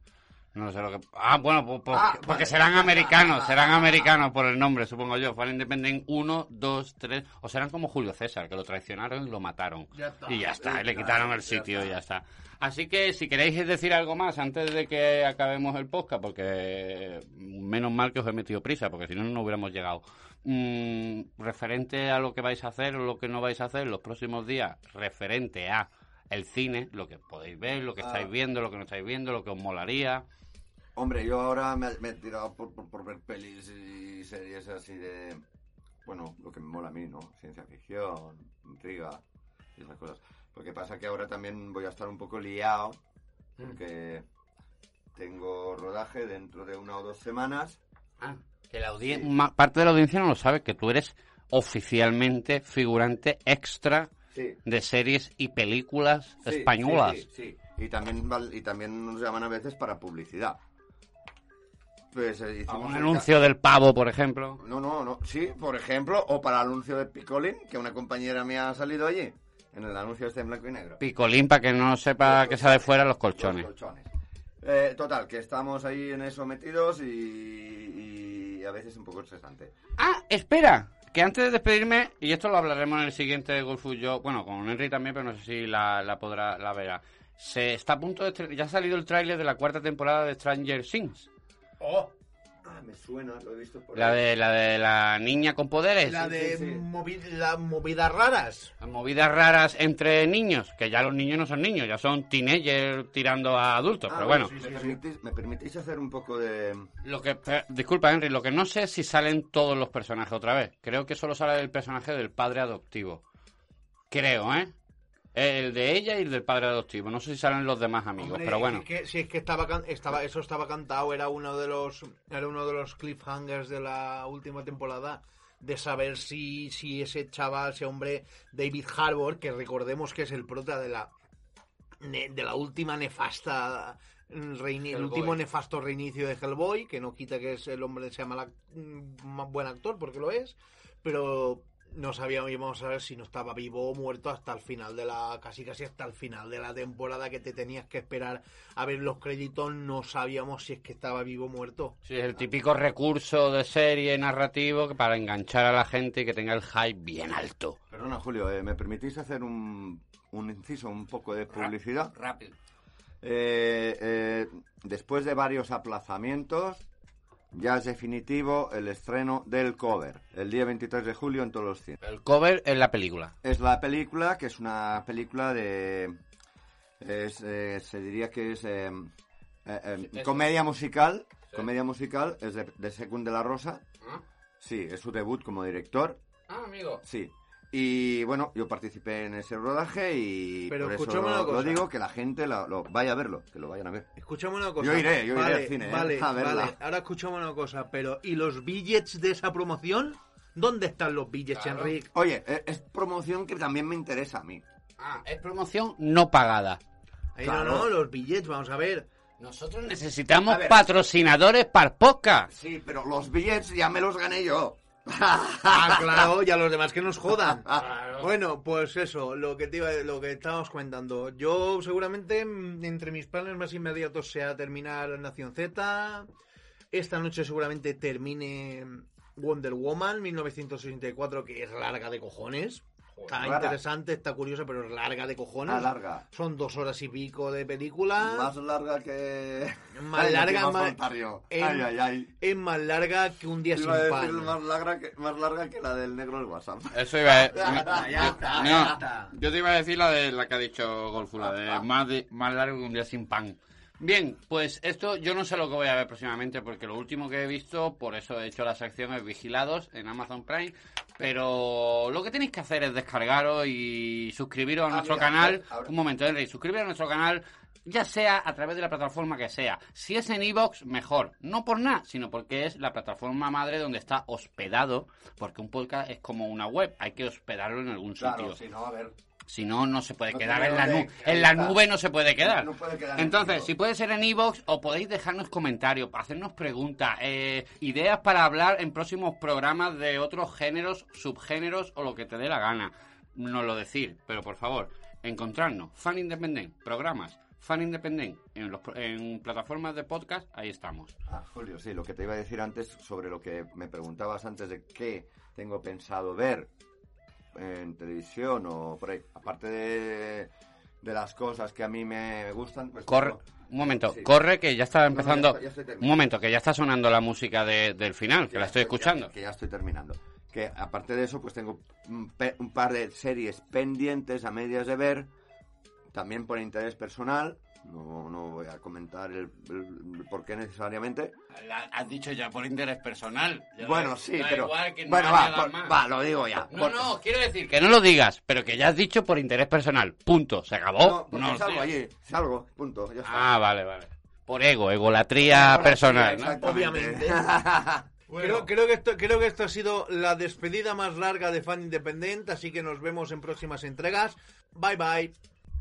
No lo sé lo que... Ah, bueno, pues, pues- Ah, porque vale. serán americanos, serán americanos por el nombre, supongo yo. Fan Independent 1, 2, 3... O serán como Julio César, que lo traicionaron y lo mataron. Ya está. Y ya está, y le quitaron el ya sitio y está. ya está. Así que si queréis decir algo más antes de que acabemos el podcast, porque menos mal que os he metido prisa, porque si no, no hubiéramos llegado. Mm, referente a lo que vais a hacer o lo que no vais a hacer los próximos días, referente a el cine, lo que podéis ver, lo que Ah. estáis viendo, lo que no estáis viendo, lo que os molaría. Hombre, yo ahora me, me he tirado por, por, por ver pelis y series así de... Bueno, lo que me mola a mí, ¿no? Ciencia ficción, intriga y esas cosas. Lo que pasa que ahora también voy a estar un poco liado porque tengo rodaje dentro de una o dos semanas. Ah, que la audiencia, parte de la audiencia no lo sabe, que tú eres oficialmente figurante extra Sí. de series y películas Sí, españolas. Sí, sí. Y también, y también nos llaman a veces para publicidad. Pues eh, Un anuncio del pavo, por ejemplo. No, no, no. Sí, por ejemplo, o para el anuncio de Picolín, que una compañera mía ha salido allí. En el anuncio este en blanco y negro. Picolín, para que no sepa que sea de fuera, los colchones. Los colchones. Eh, total, que estamos ahí en eso metidos y, y a veces un poco estresante. Ah, espera, que antes de despedirme, y esto lo hablaremos en el siguiente Golf Food Yo, bueno, con Henry también, pero no sé si la, la podrá, la verá. Se está a punto de, ya ha salido el tráiler de la cuarta temporada de Stranger Things. Oh, Ah, me suena, lo he visto por La ahí. de la de la niña con poderes. la de sí, sí. movi- movidas raras. Las movidas raras entre niños, que ya los niños no son niños, ya son teenagers tirando a adultos, Ah, pero bueno. ¿me, permitís, ¿Me permitís hacer un poco de...? Lo que, eh, disculpa, Henry, lo que no sé es si salen todos los personajes otra vez. Creo que solo sale el personaje del padre adoptivo. Creo, ¿eh? El de ella y el del padre adoptivo. No sé si salen los demás amigos, Hombre, pero bueno. es que- si es que estaba, can- estaba eso estaba cantado, era uno de los era uno de los cliffhangers de la última temporada de saber si, si ese chaval, ese hombre David Harbour, que recordemos que es el prota de la ne- de la última nefasta mm, reini- el último nefasto reinicio de Hellboy, que no quita que es el hombre se llama la, mm, más buen actor porque lo es, pero no sabíamos íbamos a ver si no estaba vivo o muerto hasta el final de la casi casi hasta el final de la temporada que te tenías que esperar a ver los créditos no sabíamos si es que estaba vivo o muerto Sí, es el típico recurso de serie narrativo que para enganchar a la gente y que tenga el hype bien alto. Perdona, Julio, eh, ¿me permitís hacer un, un inciso, un poco de publicidad? Rápido. Eh, eh, después de varios aplazamientos, ya es definitivo el estreno del cover, el día 23 de julio en todos los cines. El cover es la película. Es la película, que es una película de... es, eh, se diría que es eh, eh, eh, comedia musical. Sí. Comedia musical, es de, de Secund de la Rosa. Sí, es su debut como director. Ah, amigo. Sí. Y bueno, yo participé en ese rodaje y Pero por eso lo, digo, que la gente lo, lo- vaya a verlo, que lo vayan a ver. escúchame una cosa Yo iré, yo iré al cine, ¿eh? vale, a verla. vale. ahora escúchame una cosa pero y los billets de esa promoción ¿dónde están los billets Claro. Enrique? Oye, eh, es promoción que también me interesa a mí. Ah, es promoción no pagada. Ahí Claro. no, no, los billets, vamos a ver. Nosotros necesitamos ver. patrocinadores para podcast. Sí, pero los billets ya me los gané yo. Ah, claro, y a los demás que nos jodan. Claro. Bueno, pues eso, lo que te iba, lo que estábamos comentando. Yo seguramente mm, entre mis planes más inmediatos sea terminar Nación Z. Esta noche seguramente termine Wonder Woman 1964, que es larga de cojones. Está Rara. interesante, está curiosa, pero es larga de cojones. Ah, larga. Son dos horas y pico de película. Más larga que... Más Ay, larga, más- en- Ay, ay, ay. Es más larga que un día sin Iba a decir pan. más larga, que, más larga que la del negro del WhatsApp. Eso iba a Ya está, ya está, no, ya está. Yo te iba a decir la de la que ha dicho Golfu, la de más, de, más largo que un día sin pan. Bien, pues esto yo no sé lo que voy a ver próximamente porque lo último que he visto, por eso he hecho las acciones vigilados en Amazon Prime, pero lo que tenéis que hacer es descargaros y suscribiros a Ah, nuestro mira, canal. ahora- Un momento, Henry, suscribiros a nuestro canal, ya sea a través de la plataforma que sea. Si es en iVoox, mejor. No por nada, sino porque es la plataforma madre donde está hospedado, porque un podcast es como una web, hay que hospedarlo en algún sitio. Claro, si no, a ver. Si no, no se puede No quedar en la, nube. en la nube no se puede quedar. No puede quedar en Entonces, si puede ser en iVoox o podéis dejarnos comentarios, hacernos preguntas, eh, ideas para hablar en próximos programas de otros géneros, subgéneros o lo que te dé la gana. Nos lo decir, pero por favor, encontrarnos, Fan Independent, programas, Fan Independent, en, los, en plataformas de podcast, ahí estamos. Ah, Julio, sí, lo que te iba a decir antes sobre lo que me preguntabas antes de qué tengo pensado ver en televisión o por ahí. Aparte de, de las cosas que a mí me gustan, pues... Corre, un momento, Sí. corre que ya está no, empezando. ya está- ya estoy un momento, que ya está sonando la música de- del final, que la ya estoy escuchando. Que, que ya estoy terminando. Que aparte de eso, pues tengo un, pe- un par de series pendientes a medias de ver, también por interés personal. No, no voy a comentar el, el- el por qué necesariamente. La- has dicho ya por interés personal. Ya bueno, da- sí, da pero. igual que no bueno, va, por- va, lo digo ya. No, Por- no, quiero decir que no lo digas, pero que ya has dicho por interés personal. Punto. Se acabó. No, salgo sí. allí, salgo, punto, ya está. Ah, vale, vale. Por ego, egolatría personal. Obviamente. Creo, creo, que esto, creo que esto ha sido la despedida más larga de Fan Independent, así que nos vemos en próximas entregas. Bye bye.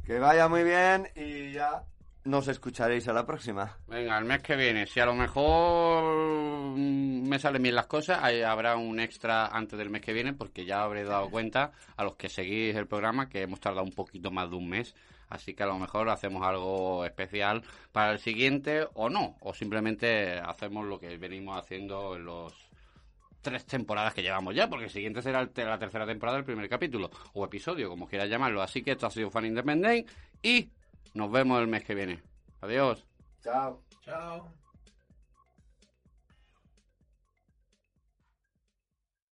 que vaya muy bien y ya nos escucharéis a la próxima. Venga, el mes que viene, si a lo mejor mm, me salen bien las cosas, ahí habrá un extra antes del mes que viene, porque ya habré dado cuenta a los que seguís el programa que hemos tardado un poquito más de un mes, así que a lo mejor hacemos algo especial para el siguiente o no, o simplemente hacemos lo que venimos haciendo en los tres temporadas que llevamos ya, porque el siguiente será la tercera temporada del primer capítulo, o episodio, como quieras llamarlo. Así que esto ha sido Fan Independent y nos vemos el mes que viene. Adiós. Chao. Chao.